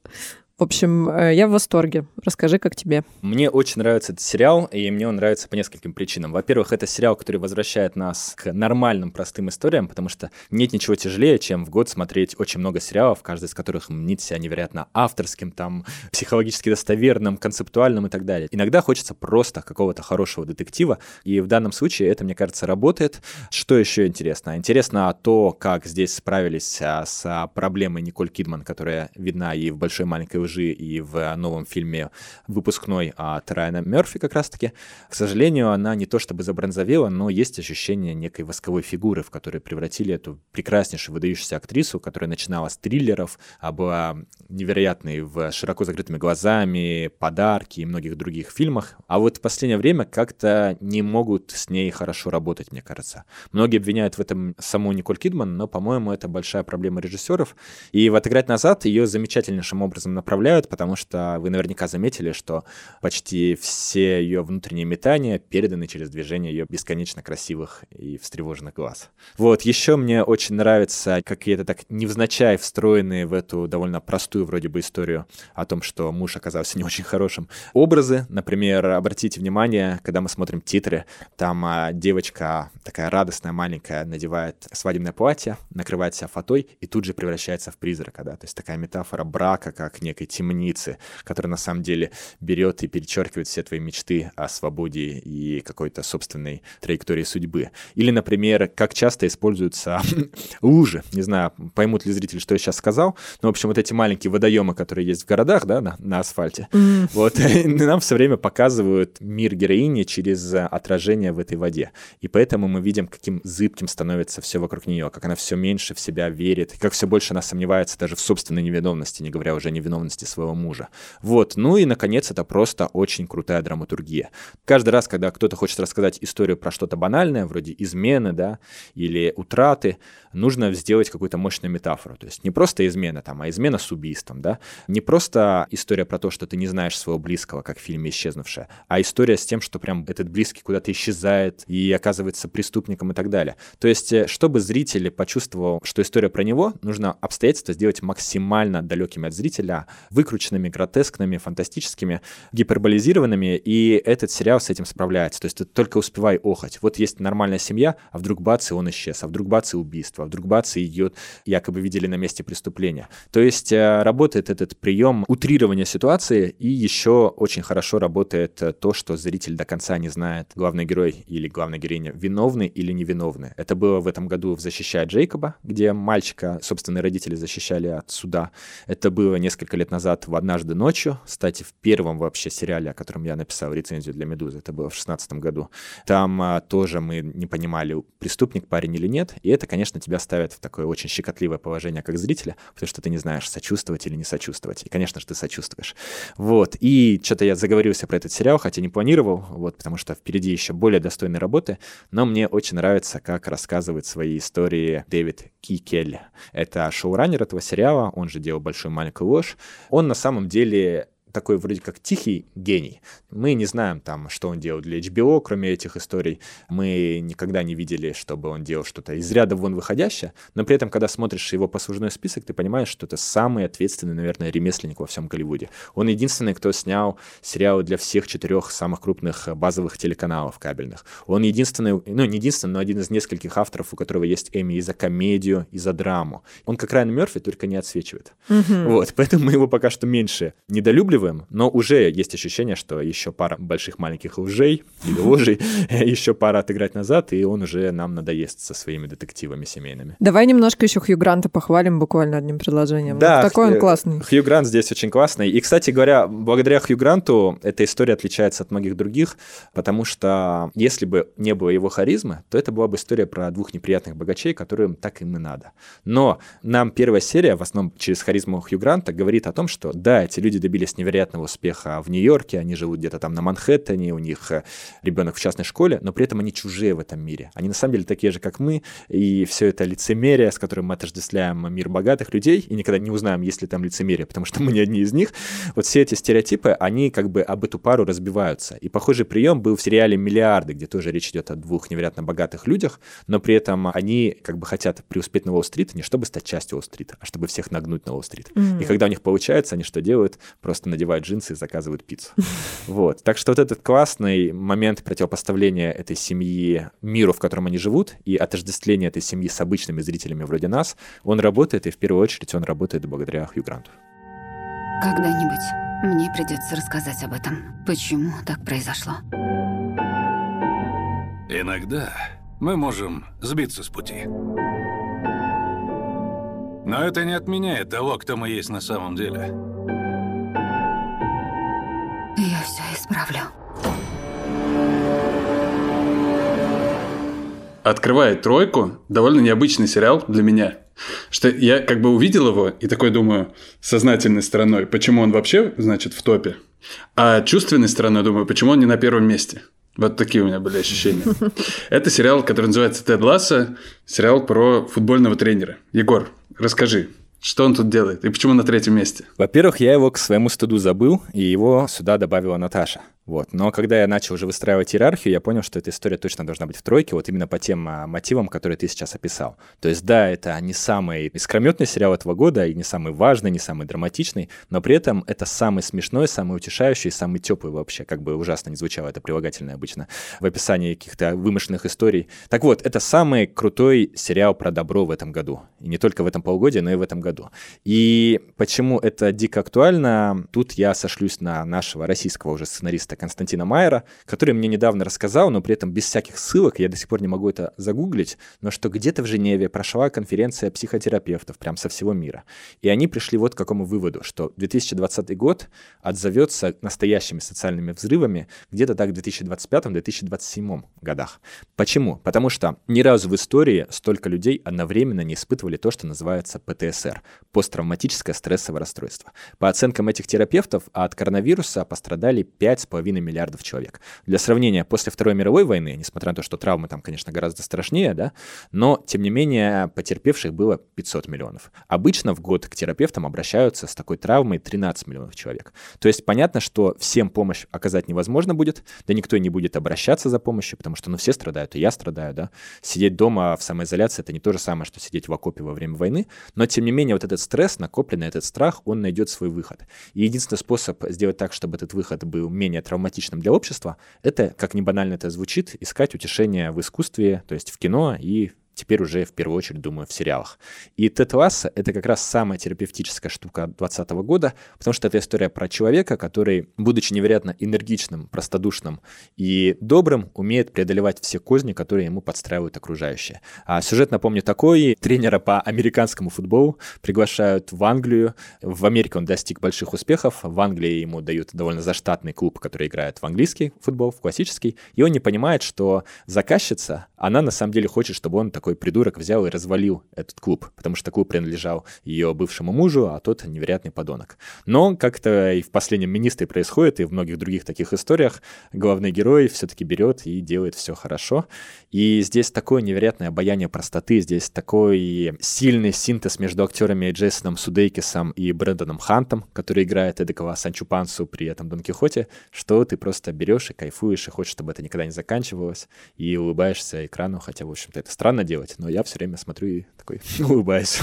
В общем, э, я в восторге. Расскажи, как тебе. Мне очень нравится этот сериал, и мне он нравится по нескольким причинам. Во-первых, это сериал, который возвращает нас к нормальным, простым историям, потому что нет ничего тяжелее, чем в год смотреть очень много сериалов, каждый из которых мнит себя невероятно авторским, там, психологически достоверным, концептуальным и так далее. Иногда хочется просто какого-то хорошего детектива, и в данном случае это, мне кажется, работает. Что еще интересно? Интересно то, как здесь справились а, с проблемой Николь Кидман, которая видна и в «Большой маленькой лжи» и в новом фильме выпускной от Райана Мерфи как раз-таки. К сожалению, она не то чтобы забронзовела, но есть ощущение некой восковой фигуры, в которой превратили эту прекраснейшую, выдающуюся актрису, которая начинала с триллеров, а была невероятной в «Широко закрытыми глазами», «Подарки» и многих других фильмах. А вот в последнее время как-то не могут с ней хорошо работать, мне кажется. Многие обвиняют в этом саму Николь Кидман, но, по-моему, это большая проблема режиссеров. И в «Отыграть назад» ее замечательнейшим образом направляют направляют, потому что вы наверняка заметили, что почти все ее внутренние метания переданы через движение ее бесконечно красивых и встревоженных глаз. Вот, еще мне очень нравится какие-то так невзначай встроенные в эту довольно простую вроде бы историю о том, что муж оказался не очень хорошим. Образы, например, обратите внимание, когда мы смотрим титры, там а, девочка такая радостная, маленькая, надевает свадебное платье, накрывает себя фатой и тут же превращается в призрака, да, то есть такая метафора брака, как некой темницы, которая на самом деле берет и перечеркивает все твои мечты о свободе и какой-то собственной траектории судьбы. Или, например, как часто используются лужи. Не знаю, поймут ли зрители, что я сейчас сказал, но, в общем, вот эти маленькие водоемы, которые есть в городах, да, на, на асфальте, mm. вот, нам все время показывают мир героини через отражение в этой воде. И поэтому мы видим, каким зыбким становится все вокруг нее, как она все меньше в себя верит, как все больше она сомневается даже в собственной невиновности, не говоря уже о невиновности беременности своего мужа. Вот, ну и, наконец, это просто очень крутая драматургия. Каждый раз, когда кто-то хочет рассказать историю про что-то банальное, вроде измены, да, или утраты, нужно сделать какую-то мощную метафору. То есть не просто измена там, а измена с убийством, да, не просто история про то, что ты не знаешь своего близкого, как в фильме «Исчезнувшая», а история с тем, что прям этот близкий куда-то исчезает и оказывается преступником и так далее. То есть, э, чтобы зритель почувствовал, что история про него, нужно обстоятельства сделать максимально далекими от зрителя, выкрученными, гротескными, фантастическими, гиперболизированными, и этот сериал с этим справляется. То есть ты только успевай охать. Вот есть нормальная семья, а вдруг бац, и он исчез, а вдруг бац, и убийство, а вдруг бац, и идет, якобы видели на месте преступления. То есть э, работает этот прием утрирования ситуации, и еще очень хорошо работает э, то, что зритель до конца не знает, главный герой или главная героиня виновны или невиновны. Это было в этом году в «Защищая Джейкоба», где мальчика собственные родители защищали от суда. Это было несколько лет назад в «Однажды ночью», кстати, в первом вообще сериале, о котором я написал рецензию для «Медузы», это было в шестнадцатом году. Там а, тоже мы не понимали, преступник парень или нет, и это, конечно, тебя ставит в такое очень щекотливое положение как зрителя, потому что ты не знаешь, сочувствовать или не сочувствовать. И, конечно же, ты сочувствуешь. Вот. И что-то я заговорился про этот сериал, хотя не планировал, вот, потому что впереди еще более достойные работы, но мне очень нравится, как рассказывает свои истории Дэвид Кикель. Это шоураннер этого сериала, он же делал «Большую маленькую ложь». Он на самом деле такой вроде как тихий гений. Мы не знаем там, что он делал для HBO, кроме этих историй. Мы никогда не видели, чтобы он делал что-то из ряда вон выходящее, но при этом, когда смотришь его послужной список, ты понимаешь, что это самый ответственный, наверное, ремесленник во всем Голливуде. Он единственный, кто снял сериалы для всех четырех самых крупных базовых телеканалов кабельных. Он единственный, ну не единственный, но один из нескольких авторов, у которого есть Эми и за комедию, и за драму. Он как Райан Мерфи, только не отсвечивает. Mm-hmm. Вот, поэтому мы его пока что меньше недолюбливаем, счастливым, но уже есть ощущение, что еще пара больших маленьких лжей или ложей, еще пара отыграть назад, и он уже нам надоест со своими детективами семейными. Давай немножко еще Хью Гранта похвалим буквально одним предложением. Да, такой он классный. Хью Грант здесь очень классный. И, кстати говоря, благодаря Хью Гранту эта история отличается от многих других, потому что если бы не было его харизмы, то это была бы история про двух неприятных богачей, которым так им и надо. Но нам первая серия, в основном через харизму Хью Гранта, говорит о том, что да, эти люди добились невероятного невероятного успеха в Нью-Йорке, они живут где-то там на Манхэттене, у них э, ребенок в частной школе, но при этом они чужие в этом мире. Они на самом деле такие же, как мы, и все это лицемерие, с которым мы отождествляем мир богатых людей, и никогда не узнаем, есть ли там лицемерие, потому что мы не одни из них. Вот все эти стереотипы, они как бы об эту пару разбиваются. И похожий прием был в сериале «Миллиарды», где тоже речь идет о двух невероятно богатых людях, но при этом они как бы хотят преуспеть на Уолл-стрит не чтобы стать частью Уолл-стрита, а чтобы всех нагнуть на Уолл-стрит. Mm-hmm. И когда у них получается, они что делают? Просто надевают джинсы и заказывают пиццу. Вот. Так что вот этот классный момент противопоставления этой семьи миру, в котором они живут, и отождествления этой семьи с обычными зрителями вроде нас, он работает, и в первую очередь он работает благодаря Хью Гранту. Когда-нибудь мне придется рассказать об этом. Почему так произошло? Иногда мы можем сбиться с пути. Но это не отменяет того, кто мы есть на самом деле. Исправлю. Открывает тройку довольно необычный сериал для меня. Что я как бы увидел его и такой думаю, сознательной стороной, почему он вообще, значит, в топе. А чувственной стороной думаю, почему он не на первом месте. Вот такие у меня были ощущения. Это сериал, который называется «Тед Ласса», сериал про футбольного тренера. Егор, расскажи, что он тут делает и почему на третьем месте? Во-первых, я его к своему стыду забыл, и его сюда добавила Наташа. Вот. Но когда я начал уже выстраивать иерархию, я понял, что эта история точно должна быть в тройке, вот именно по тем а, мотивам, которые ты сейчас описал. То есть, да, это не самый искрометный сериал этого года, и не самый важный, не самый драматичный, но при этом это самый смешной, самый утешающий, самый теплый вообще, как бы ужасно не звучало это прилагательное обычно, в описании каких-то вымышленных историй. Так вот, это самый крутой сериал про добро в этом году. И не только в этом полугодии, но и в этом году. И почему это дико актуально, тут я сошлюсь на нашего российского уже сценариста Константина Майера, который мне недавно рассказал, но при этом без всяких ссылок, я до сих пор не могу это загуглить, но что где-то в Женеве прошла конференция психотерапевтов прям со всего мира. И они пришли вот к какому выводу, что 2020 год отзовется настоящими социальными взрывами где-то так в 2025-2027 годах. Почему? Потому что ни разу в истории столько людей одновременно не испытывали то, что называется ПТСР – посттравматическое стрессовое расстройство. По оценкам этих терапевтов, от коронавируса пострадали 5,5 2,5 миллиардов человек. Для сравнения, после Второй мировой войны, несмотря на то, что травмы там, конечно, гораздо страшнее, да, но, тем не менее, потерпевших было 500 миллионов. Обычно в год к терапевтам обращаются с такой травмой 13 миллионов человек. То есть понятно, что всем помощь оказать невозможно будет, да никто не будет обращаться за помощью, потому что, ну, все страдают, и я страдаю, да. Сидеть дома в самоизоляции — это не то же самое, что сидеть в окопе во время войны, но, тем не менее, вот этот стресс, накопленный этот страх, он найдет свой выход. И единственный способ сделать так, чтобы этот выход был менее травматичным для общества, это, как ни банально это звучит, искать утешение в искусстве, то есть в кино и теперь уже в первую очередь думаю в сериалах. И Тед Ласса — это как раз самая терапевтическая штука 2020 года, потому что это история про человека, который, будучи невероятно энергичным, простодушным и добрым, умеет преодолевать все козни, которые ему подстраивают окружающие. А сюжет, напомню, такой. Тренера по американскому футболу приглашают в Англию. В Америке он достиг больших успехов. В Англии ему дают довольно заштатный клуб, который играет в английский футбол, в классический. И он не понимает, что заказчица, она на самом деле хочет, чтобы он такой такой придурок взял и развалил этот клуб, потому что клуб принадлежал ее бывшему мужу, а тот невероятный подонок. Но как-то и в последнем министре происходит, и в многих других таких историях главный герой все-таки берет и делает все хорошо. И здесь такое невероятное обаяние простоты, здесь такой сильный синтез между актерами Джейсоном Судейкисом и Брэндоном Хантом, который играет эдакого Санчо Пансу при этом Дон Кихоте, что ты просто берешь и кайфуешь, и хочешь, чтобы это никогда не заканчивалось, и улыбаешься экрану, хотя, в общем-то, это странно делать, делать, но я все время смотрю и такой улыбаюсь.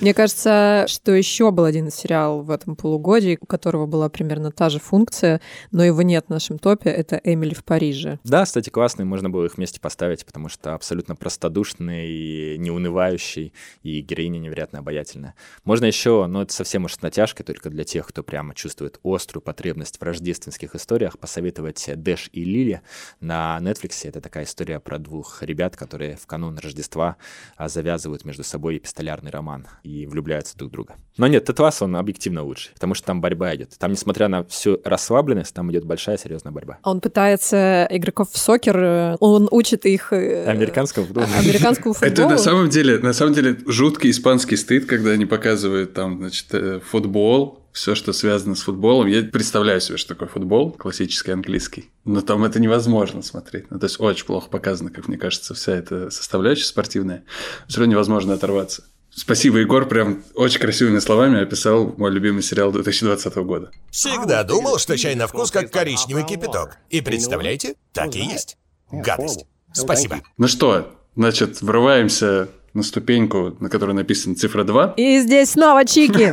Мне кажется, что еще был один сериал в этом полугодии, у которого была примерно та же функция, но его нет в нашем топе. Это «Эмили в Париже». Да, кстати, классный, можно было их вместе поставить, потому что абсолютно простодушный неунывающий, и героиня невероятно обаятельная. Можно еще, но это совсем уж с натяжкой, только для тех, кто прямо чувствует острую потребность в рождественских историях, посоветовать «Дэш и Лили» на Netflix. Это такая история про двух ребят, которые в канун Рождества а, завязывают между собой эпистолярный роман и влюбляются друг в друга. Но нет, Тетлас, он объективно лучше, потому что там борьба идет. Там, несмотря на всю расслабленность, там идет большая серьезная борьба. Он пытается игроков в сокер, он учит их... Э, американскому футболу. Американскому футболу. Это на самом деле, на самом деле жуткий испанский стыд, когда они показывают там, значит, э, футбол, все, что связано с футболом. Я представляю себе, что такое футбол, классический английский. Но там это невозможно смотреть. Ну, то есть очень плохо показано, как мне кажется, вся эта составляющая спортивная. Все равно невозможно оторваться. Спасибо, Егор, прям очень красивыми словами описал мой любимый сериал 2020 года. Всегда думал, что чай на вкус как коричневый кипяток. И представляете, так и есть. Гадость. Спасибо. Ну что, значит, врываемся на ступеньку, на которой написана цифра 2. И здесь снова Чики.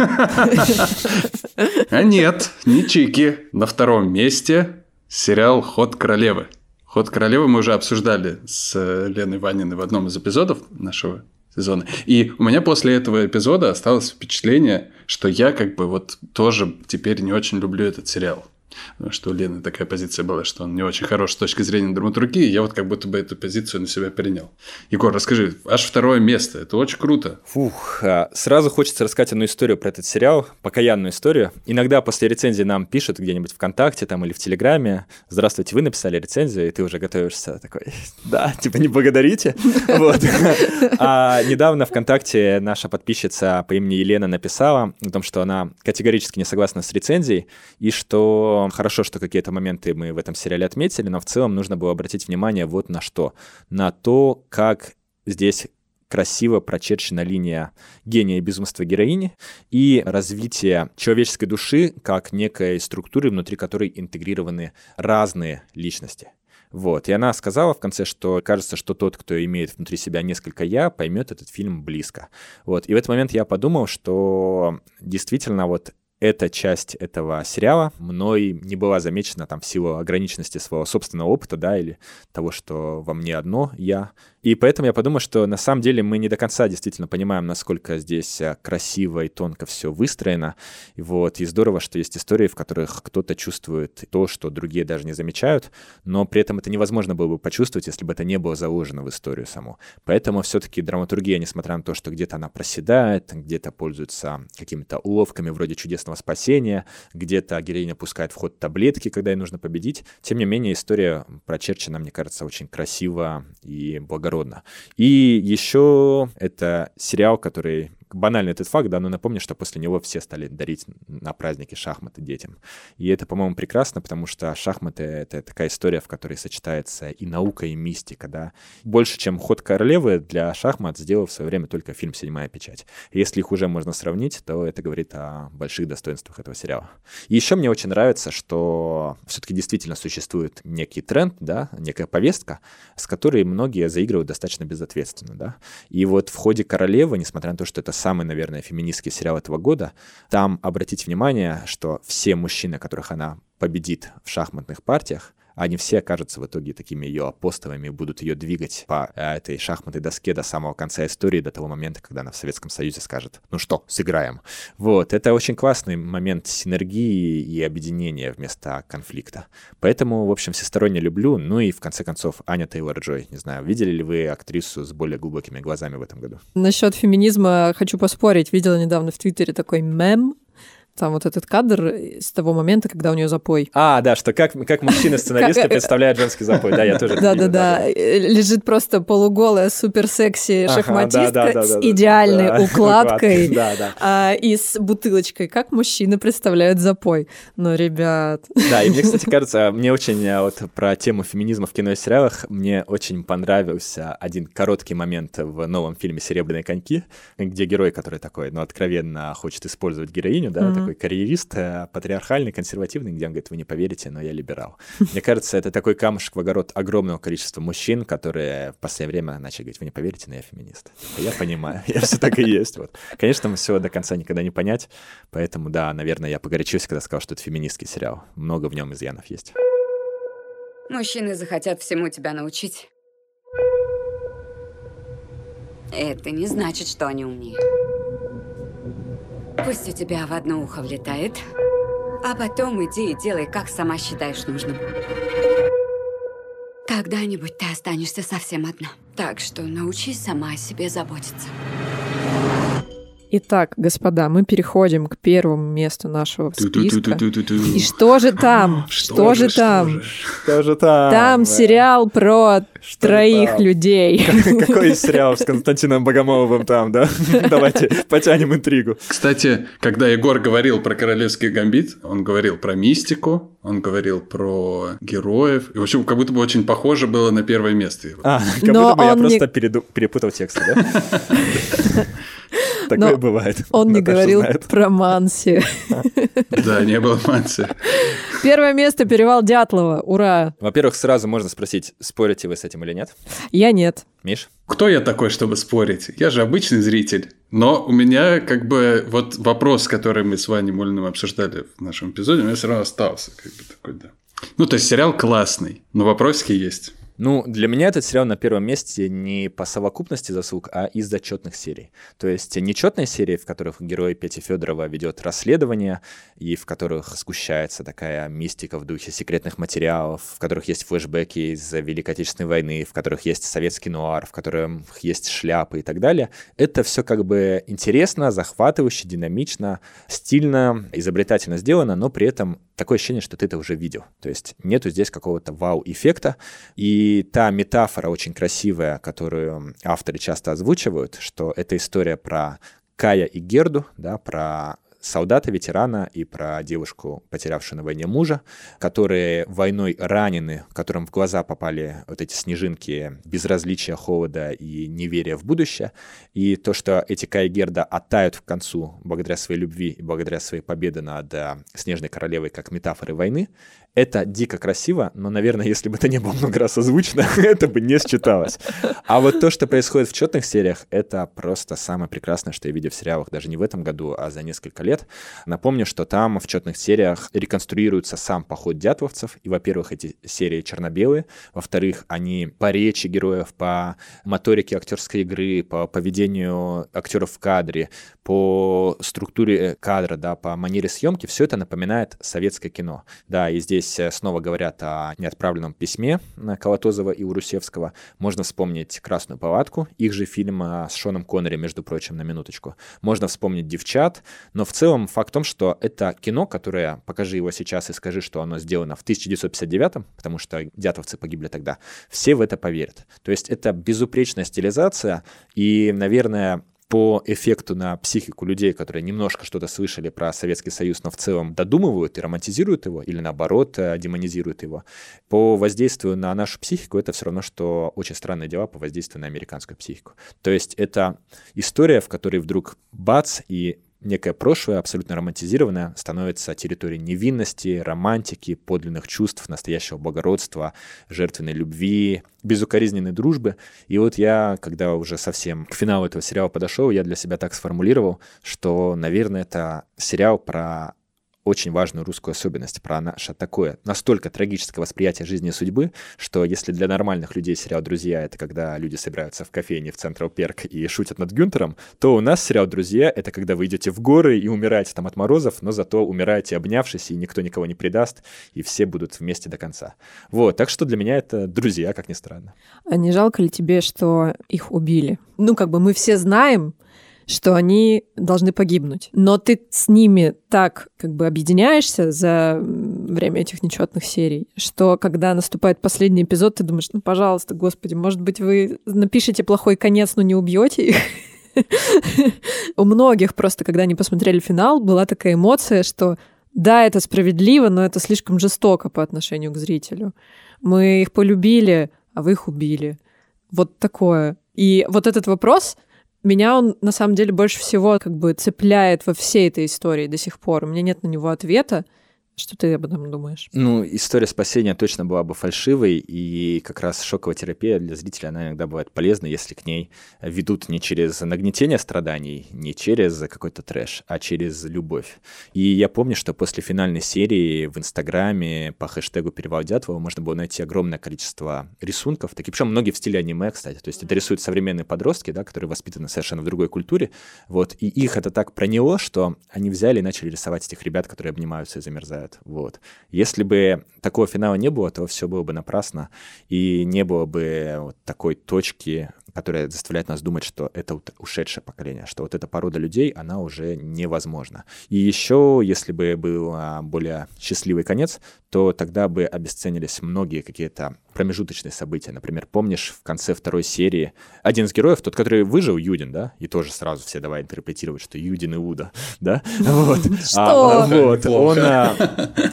А нет, не Чики. На втором месте сериал «Ход королевы». «Ход королевы» мы уже обсуждали с Леной Ваниной в одном из эпизодов нашего сезона. И у меня после этого эпизода осталось впечатление, что я как бы вот тоже теперь не очень люблю этот сериал что у Лены такая позиция была, что он не очень хорош с точки зрения драматургии, я вот как будто бы эту позицию на себя перенял. Егор, расскажи, аж второе место, это очень круто. Фух, а, сразу хочется рассказать одну историю про этот сериал, покаянную историю. Иногда после рецензии нам пишут где-нибудь ВКонтакте там или в Телеграме, здравствуйте, вы написали рецензию, и ты уже готовишься такой, да, типа не благодарите. Вот. А недавно ВКонтакте наша подписчица по имени Елена написала о том, что она категорически не согласна с рецензией, и что хорошо, что какие-то моменты мы в этом сериале отметили, но в целом нужно было обратить внимание вот на что. На то, как здесь красиво прочерчена линия гения и безумства героини и развитие человеческой души как некой структуры, внутри которой интегрированы разные личности. Вот. И она сказала в конце, что кажется, что тот, кто имеет внутри себя несколько «я», поймет этот фильм близко. Вот. И в этот момент я подумал, что действительно вот эта часть этого сериала мной не была замечена там в силу ограниченности своего собственного опыта, да, или того, что во мне одно я, и поэтому я подумал, что на самом деле мы не до конца действительно понимаем, насколько здесь э, красиво и тонко все выстроено. Вот, и здорово, что есть истории, в которых кто-то чувствует то, что другие даже не замечают, но при этом это невозможно было бы почувствовать, если бы это не было заложено в историю саму. Поэтому все-таки драматургия, несмотря на то, что где-то она проседает, где-то пользуется какими-то уловками вроде чудесного спасения, где-то героиня пускает в ход таблетки, когда ей нужно победить, тем не менее история прочерчена, мне кажется, очень красиво и благородно благородно. И еще это сериал, который банальный этот факт, да, но напомню, что после него все стали дарить на праздники шахматы детям. И это, по-моему, прекрасно, потому что шахматы — это такая история, в которой сочетается и наука, и мистика, да. Больше, чем «Ход королевы» для шахмат сделал в свое время только фильм «Седьмая печать». Если их уже можно сравнить, то это говорит о больших достоинствах этого сериала. И еще мне очень нравится, что все-таки действительно существует некий тренд, да, некая повестка, с которой многие заигрывают достаточно безответственно, да. И вот в ходе «Королевы», несмотря на то, что это самый, наверное, феминистский сериал этого года, там обратите внимание, что все мужчины, которых она победит в шахматных партиях, они все окажутся в итоге такими ее апостолами и будут ее двигать по э, этой шахматной доске до самого конца истории, до того момента, когда она в Советском Союзе скажет, ну что, сыграем. Вот, это очень классный момент синергии и объединения вместо конфликта. Поэтому, в общем, всесторонне люблю. Ну и, в конце концов, Аня Тейлор-Джой. Не знаю, видели ли вы актрису с более глубокими глазами в этом году? Насчет феминизма хочу поспорить. Видела недавно в Твиттере такой мем, там вот этот кадр с того момента, когда у нее запой. А, да, что как, как мужчина-сценаристка представляет женский запой. Да, я тоже Да-да-да. Лежит просто полуголая, супер секси шахматистка с идеальной укладкой и с бутылочкой. Как мужчины представляют запой. Ну, ребят. Да, и мне, кстати, кажется, мне очень а, вот про тему феминизма в кино и сериалах, мне очень понравился один короткий момент в новом фильме «Серебряные коньки», где герой, который такой, ну, откровенно хочет использовать героиню, да, такой карьерист, э, патриархальный, консервативный, где он говорит, вы не поверите, но я либерал. Мне кажется, это такой камушек в огород огромного количества мужчин, которые в последнее время начали говорить, вы не поверите, но я феминист. Я понимаю, я все так и есть. Вот. Конечно, мы все до конца никогда не понять, поэтому, да, наверное, я погорячился, когда сказал, что это феминистский сериал. Много в нем изъянов есть. Мужчины захотят всему тебя научить. Это не значит, что они умнее. Пусть у тебя в одно ухо влетает, а потом иди и делай, как сама считаешь нужным. Когда-нибудь ты останешься совсем одна. Так что научись сама о себе заботиться. Итак, господа, мы переходим к первому месту нашего списка. И что же там? Что же там? Что же там? Там сериал про троих людей. Какой сериал с Константином Богомоловым там, да? Давайте потянем интригу. Кстати, когда Егор говорил про королевский гамбит, он говорил про мистику, он говорил про героев. И, в общем, как будто бы очень похоже было на первое место. А, как будто бы я просто перепутал тексты, да? Такое Но бывает. Он не говорил про Манси. Да, не было Манси. Первое место перевал Дятлова. Ура! Во-первых, сразу можно спросить, спорите вы с этим или нет? Я нет. Миш? Кто я такой, чтобы спорить? Я же обычный зритель. Но у меня как бы вот вопрос, который мы с Ваней Мулиным обсуждали в нашем эпизоде, у меня все равно остался. Как бы такой, да. Ну, то есть сериал классный, но вопросики есть. Ну, для меня этот сериал на первом месте не по совокупности заслуг, а из зачетных серий. То есть нечетные серии, в которых герой Пети Федорова ведет расследование, и в которых сгущается такая мистика в духе секретных материалов, в которых есть флешбеки из Великой Отечественной войны, в которых есть советский нуар, в которых есть шляпы и так далее. Это все как бы интересно, захватывающе, динамично, стильно, изобретательно сделано, но при этом такое ощущение, что ты это уже видел. То есть нету здесь какого-то вау-эффекта. И та метафора очень красивая, которую авторы часто озвучивают, что это история про Кая и Герду, да, про солдата, ветерана и про девушку, потерявшую на войне мужа, которые войной ранены, которым в глаза попали вот эти снежинки безразличия, холода и неверия в будущее. И то, что эти Кай и Герда оттают в концу благодаря своей любви и благодаря своей победе над э, Снежной Королевой как метафоры войны, это дико красиво, но, наверное, если бы это не было много раз озвучено, это бы не считалось. А вот то, что происходит в четных сериях, это просто самое прекрасное, что я видел в сериалах даже не в этом году, а за несколько лет. Напомню, что там в четных сериях реконструируется сам поход дятловцев, и, во-первых, эти серии черно-белые, во-вторых, они по речи героев, по моторике актерской игры, по поведению актеров в кадре, по структуре кадра, да, по манере съемки, все это напоминает советское кино. Да, и здесь здесь э, снова говорят о неотправленном письме Колотозова и Урусевского. Можно вспомнить «Красную палатку», их же фильм э, с Шоном Коннери, между прочим, на минуточку. Можно вспомнить «Девчат», но в целом факт в том, что это кино, которое, покажи его сейчас и скажи, что оно сделано в 1959, потому что дятовцы погибли тогда, все в это поверят. То есть это безупречная стилизация, и, наверное, по эффекту на психику людей, которые немножко что-то слышали про Советский Союз, но в целом додумывают и романтизируют его, или наоборот, э, демонизируют его, по воздействию на нашу психику это все равно, что очень странные дела по воздействию на американскую психику. То есть это история, в которой вдруг бац, и некое прошлое, абсолютно романтизированное, становится территорией невинности, романтики, подлинных чувств, настоящего благородства, жертвенной любви, безукоризненной дружбы. И вот я, когда уже совсем к финалу этого сериала подошел, я для себя так сформулировал, что, наверное, это сериал про очень важную русскую особенность про наше такое настолько трагическое восприятие жизни и судьбы, что если для нормальных людей сериал «Друзья» — это когда люди собираются в кофейне в Централ Перк и шутят над Гюнтером, то у нас сериал «Друзья» — это когда вы идете в горы и умираете там от морозов, но зато умираете обнявшись, и никто никого не предаст, и все будут вместе до конца. Вот, так что для меня это «Друзья», как ни странно. А не жалко ли тебе, что их убили? Ну, как бы мы все знаем, что они должны погибнуть. Но ты с ними так как бы объединяешься за время этих нечетных серий, что когда наступает последний эпизод, ты думаешь, ну, пожалуйста, господи, может быть, вы напишите плохой конец, но не убьете их? У многих просто, когда они посмотрели финал, была такая эмоция, что да, это справедливо, но это слишком жестоко по отношению к зрителю. Мы их полюбили, а вы их убили. Вот такое. И вот этот вопрос, меня он, на самом деле, больше всего как бы цепляет во всей этой истории до сих пор. У меня нет на него ответа. Что ты об этом думаешь? Ну, история спасения точно была бы фальшивой, и как раз шоковая терапия для зрителя, она иногда бывает полезна, если к ней ведут не через нагнетение страданий, не через какой-то трэш, а через любовь. И я помню, что после финальной серии в Инстаграме по хэштегу «Перевал Дятлова» можно было найти огромное количество рисунков, такие, причем многие в стиле аниме, кстати, то есть это рисуют современные подростки, да, которые воспитаны совершенно в другой культуре, вот, и их это так проняло, что они взяли и начали рисовать этих ребят, которые обнимаются и замерзают играют. Вот. Если бы такого финала не было, то все было бы напрасно, и не было бы вот такой точки, которая заставляет нас думать, что это ушедшее поколение, что вот эта порода людей, она уже невозможна. И еще, если бы был более счастливый конец, то тогда бы обесценились многие какие-то промежуточные события. Например, помнишь, в конце второй серии один из героев, тот, который выжил, Юдин, да, и тоже сразу все давай интерпретировать, что Юдин и Уда, да, вот. Что? Вот, он, а,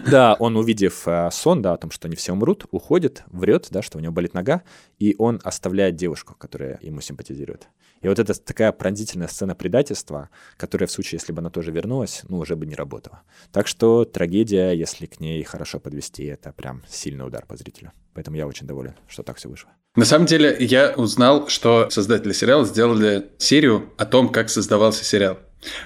да, он, увидев а, сон, да, о том, что они все умрут, уходит, врет, да, что у него болит нога, и он оставляет девушку, которая ему симпатизирует. И вот это такая пронзительная сцена предательства, которая в случае, если бы она тоже вернулась, ну, уже бы не работала. Так что трагедия, если к ней хорошо подвести, это прям сильный удар по зрителю. Поэтому я очень доволен, что так все вышло. На самом деле, я узнал, что создатели сериала сделали серию о том, как создавался сериал.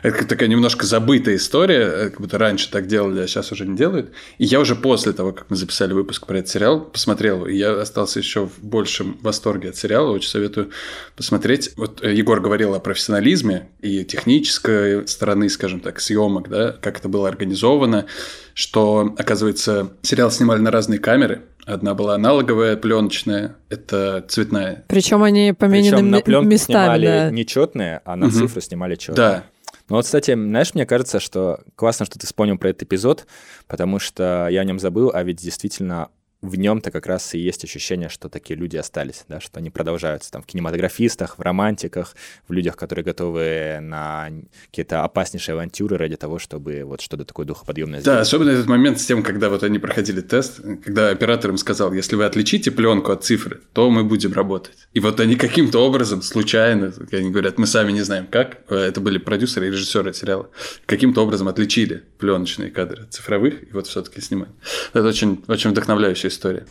Это такая немножко забытая история, э, как будто раньше так делали, а сейчас уже не делают. И я уже после того, как мы записали выпуск про этот сериал, посмотрел и я остался еще в большем восторге от сериала, очень советую посмотреть. Вот э, Егор говорил о профессионализме и технической стороны, скажем так, съемок, да, как это было организовано, что, оказывается, сериал снимали на разные камеры, Одна была аналоговая, пленочная, это цветная. Причем они поменены Причем на пленку местами. снимали да. нечетные, а на Мгм. цифры снимали четные. Да. Ну вот, кстати, знаешь, мне кажется, что классно, что ты вспомнил про этот эпизод, потому что я о нем забыл, а ведь действительно в нем-то как раз и есть ощущение, что такие люди остались, да, что они продолжаются там в кинематографистах, в романтиках, в людях, которые готовы на какие-то опаснейшие авантюры ради того, чтобы вот что-то такое духоподъемное Да, сделать. особенно этот момент с тем, когда вот они проходили тест, когда оператор им сказал, если вы отличите пленку от цифры, то мы будем работать. И вот они каким-то образом, случайно, как они говорят, мы сами не знаем как, это были продюсеры и режиссеры сериала, каким-то образом отличили пленочные кадры от цифровых, и вот все-таки снимали. Это очень, очень вдохновляющая история.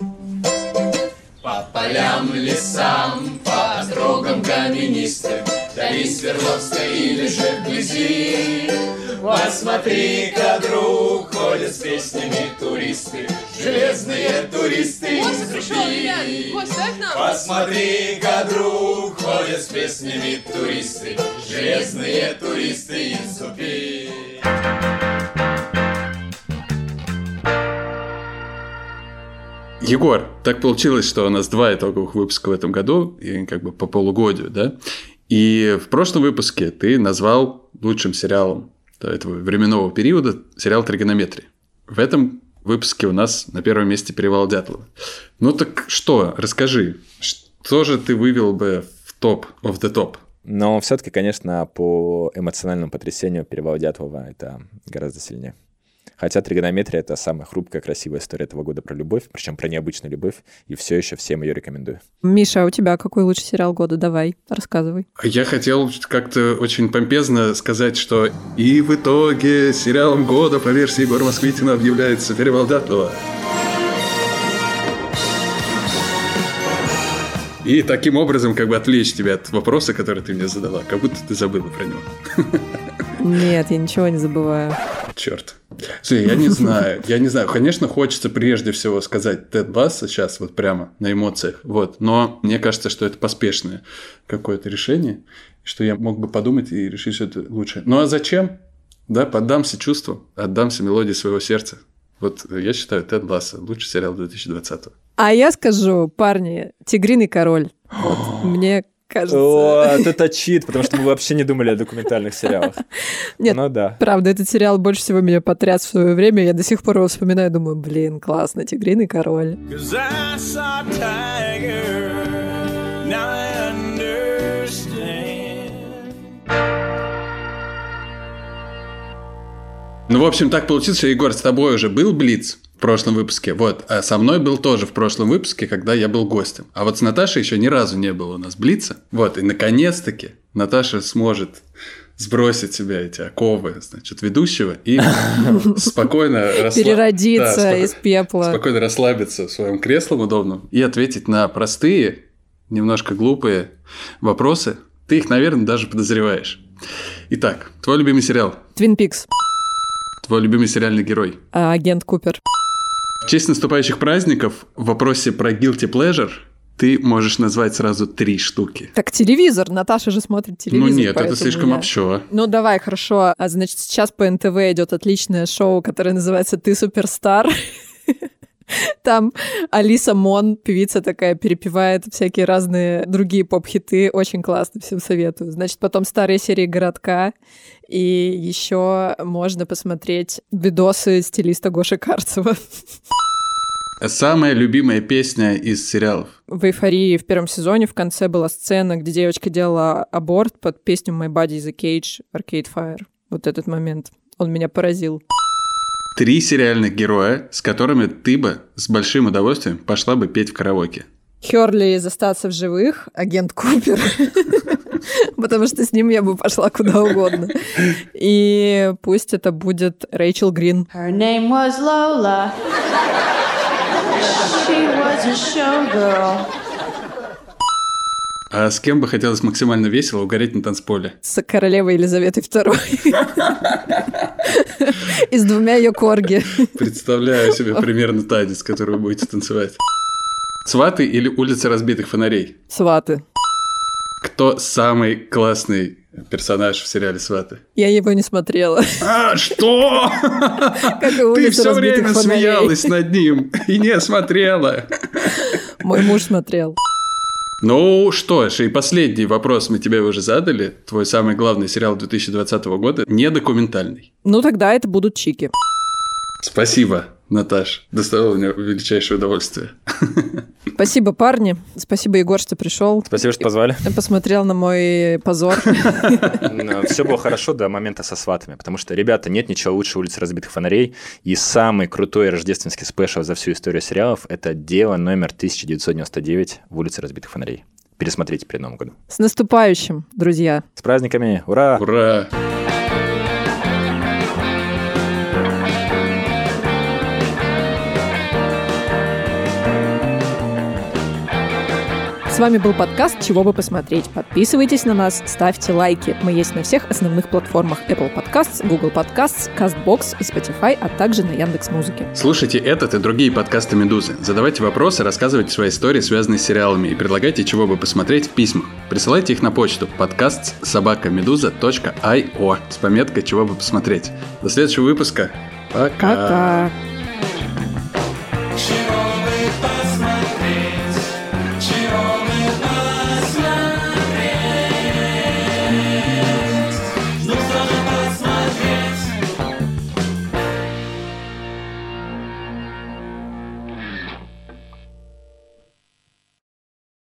По полям, лесам, по дорогам каменистым, Вдали Свердловской или же вблизи. Посмотри-ка, друг, ходят с песнями туристы, Железные туристы из Руси. Посмотри-ка, друг, ходят с песнями туристы, Железные туристы из Уфи. Егор, так получилось, что у нас два итоговых выпуска в этом году, и как бы по полугодию, да? И в прошлом выпуске ты назвал лучшим сериалом этого временного периода сериал «Тригонометрия». В этом выпуске у нас на первом месте «Перевал Дятлова». Ну так что, расскажи, что же ты вывел бы в топ of the топ? Но все-таки, конечно, по эмоциональному потрясению перевал Дятлова это гораздо сильнее. Хотя тригонометрия — это самая хрупкая, красивая история этого года про любовь, причем про необычную любовь, и все еще всем ее рекомендую. Миша, а у тебя какой лучший сериал года? Давай, рассказывай. Я хотел как-то очень помпезно сказать, что и в итоге сериалом года по версии Егора Москвитина объявляется «Перевал Дятлова». И таким образом как бы отвлечь тебя от вопроса, который ты мне задала, как будто ты забыла про него. Нет, я ничего не забываю. Черт. Слушай, я не знаю, я не знаю. Конечно, хочется прежде всего сказать Тед Ласса сейчас вот прямо на эмоциях, вот. Но мне кажется, что это поспешное какое-то решение, что я мог бы подумать и решить, что это лучше. Ну а зачем? Да, поддамся чувству, отдамся мелодии своего сердца. Вот я считаю Тед Ласса лучший сериал 2020 А я скажу, парни, «Тигриный король». Вот, мне кажется... О, это чит, потому что мы вообще не думали о документальных сериалах. Нет, ну, да. правда, этот сериал больше всего меня потряс в свое время. Я до сих пор его вспоминаю, думаю, блин, классно, «Тигриный король». Ну, в общем, так получилось, что, Егор, с тобой уже был Блиц прошлом выпуске, вот, а со мной был тоже в прошлом выпуске, когда я был гостем. А вот с Наташей еще ни разу не было у нас Блица. Вот, и наконец-таки Наташа сможет сбросить себя эти оковы, значит, ведущего и спокойно переродиться из пепла, спокойно расслабиться в своем кресле удобном и ответить на простые, немножко глупые вопросы. Ты их, наверное, даже подозреваешь. Итак, твой любимый сериал? Твин Пикс. Твой любимый сериальный герой? А, агент Купер. В честь наступающих праздников в вопросе про guilty pleasure ты можешь назвать сразу три штуки. Так телевизор, Наташа же смотрит телевизор. Ну нет, это слишком я... общо. Ну давай, хорошо. А значит, сейчас по НТВ идет отличное шоу, которое называется «Ты суперстар». Там Алиса Мон, певица такая, перепевает всякие разные другие поп-хиты. Очень классно, всем советую. Значит, потом старые серии «Городка». И еще можно посмотреть видосы стилиста Гоши Карцева. Самая любимая песня из сериалов? В «Эйфории» в первом сезоне в конце была сцена, где девочка делала аборт под песню «My Body is a Cage» Arcade Fire. Вот этот момент. Он меня поразил. Три сериальных героя, с которыми ты бы с большим удовольствием пошла бы петь в караоке. Херли из «Остаться в живых», агент Купер. Потому что с ним я бы пошла куда угодно. И пусть это будет Рэйчел Грин. Her name was Lola. She was a showgirl. А с кем бы хотелось максимально весело угореть на танцполе? С королевой Елизаветой II. И с двумя ее корги. Представляю себе примерно танец, который вы будете танцевать. Сваты или улица разбитых фонарей? Сваты. Кто самый классный персонаж в сериале «Сваты». Я его не смотрела. А, что? Ты все время смеялась над ним и не смотрела. Мой муж смотрел. Ну что ж, и последний вопрос мы тебе уже задали. Твой самый главный сериал 2020 года не документальный. Ну тогда это будут чики. Спасибо, Наташ. Доставило мне величайшее удовольствие. Спасибо, парни. Спасибо, Егор, что пришел. Спасибо, что позвали. Посмотрел на мой позор. Все было хорошо до момента со сватами, потому что, ребята, нет ничего лучше улицы разбитых фонарей. И самый крутой рождественский спешл за всю историю сериалов – это дело номер 1999 в улице разбитых фонарей. Пересмотрите перед Новым годом. С наступающим, друзья. С праздниками. Ура! Ура! С вами был подкаст «Чего бы посмотреть». Подписывайтесь на нас, ставьте лайки. Мы есть на всех основных платформах Apple Podcasts, Google Podcasts, CastBox и Spotify, а также на Яндекс.Музыке. Слушайте этот и другие подкасты «Медузы». Задавайте вопросы, рассказывайте свои истории, связанные с сериалами, и предлагайте, чего бы посмотреть в письмах. Присылайте их на почту подкаст собакамедуза.io с пометкой «Чего бы посмотреть». До следующего выпуска. Пока. Пока.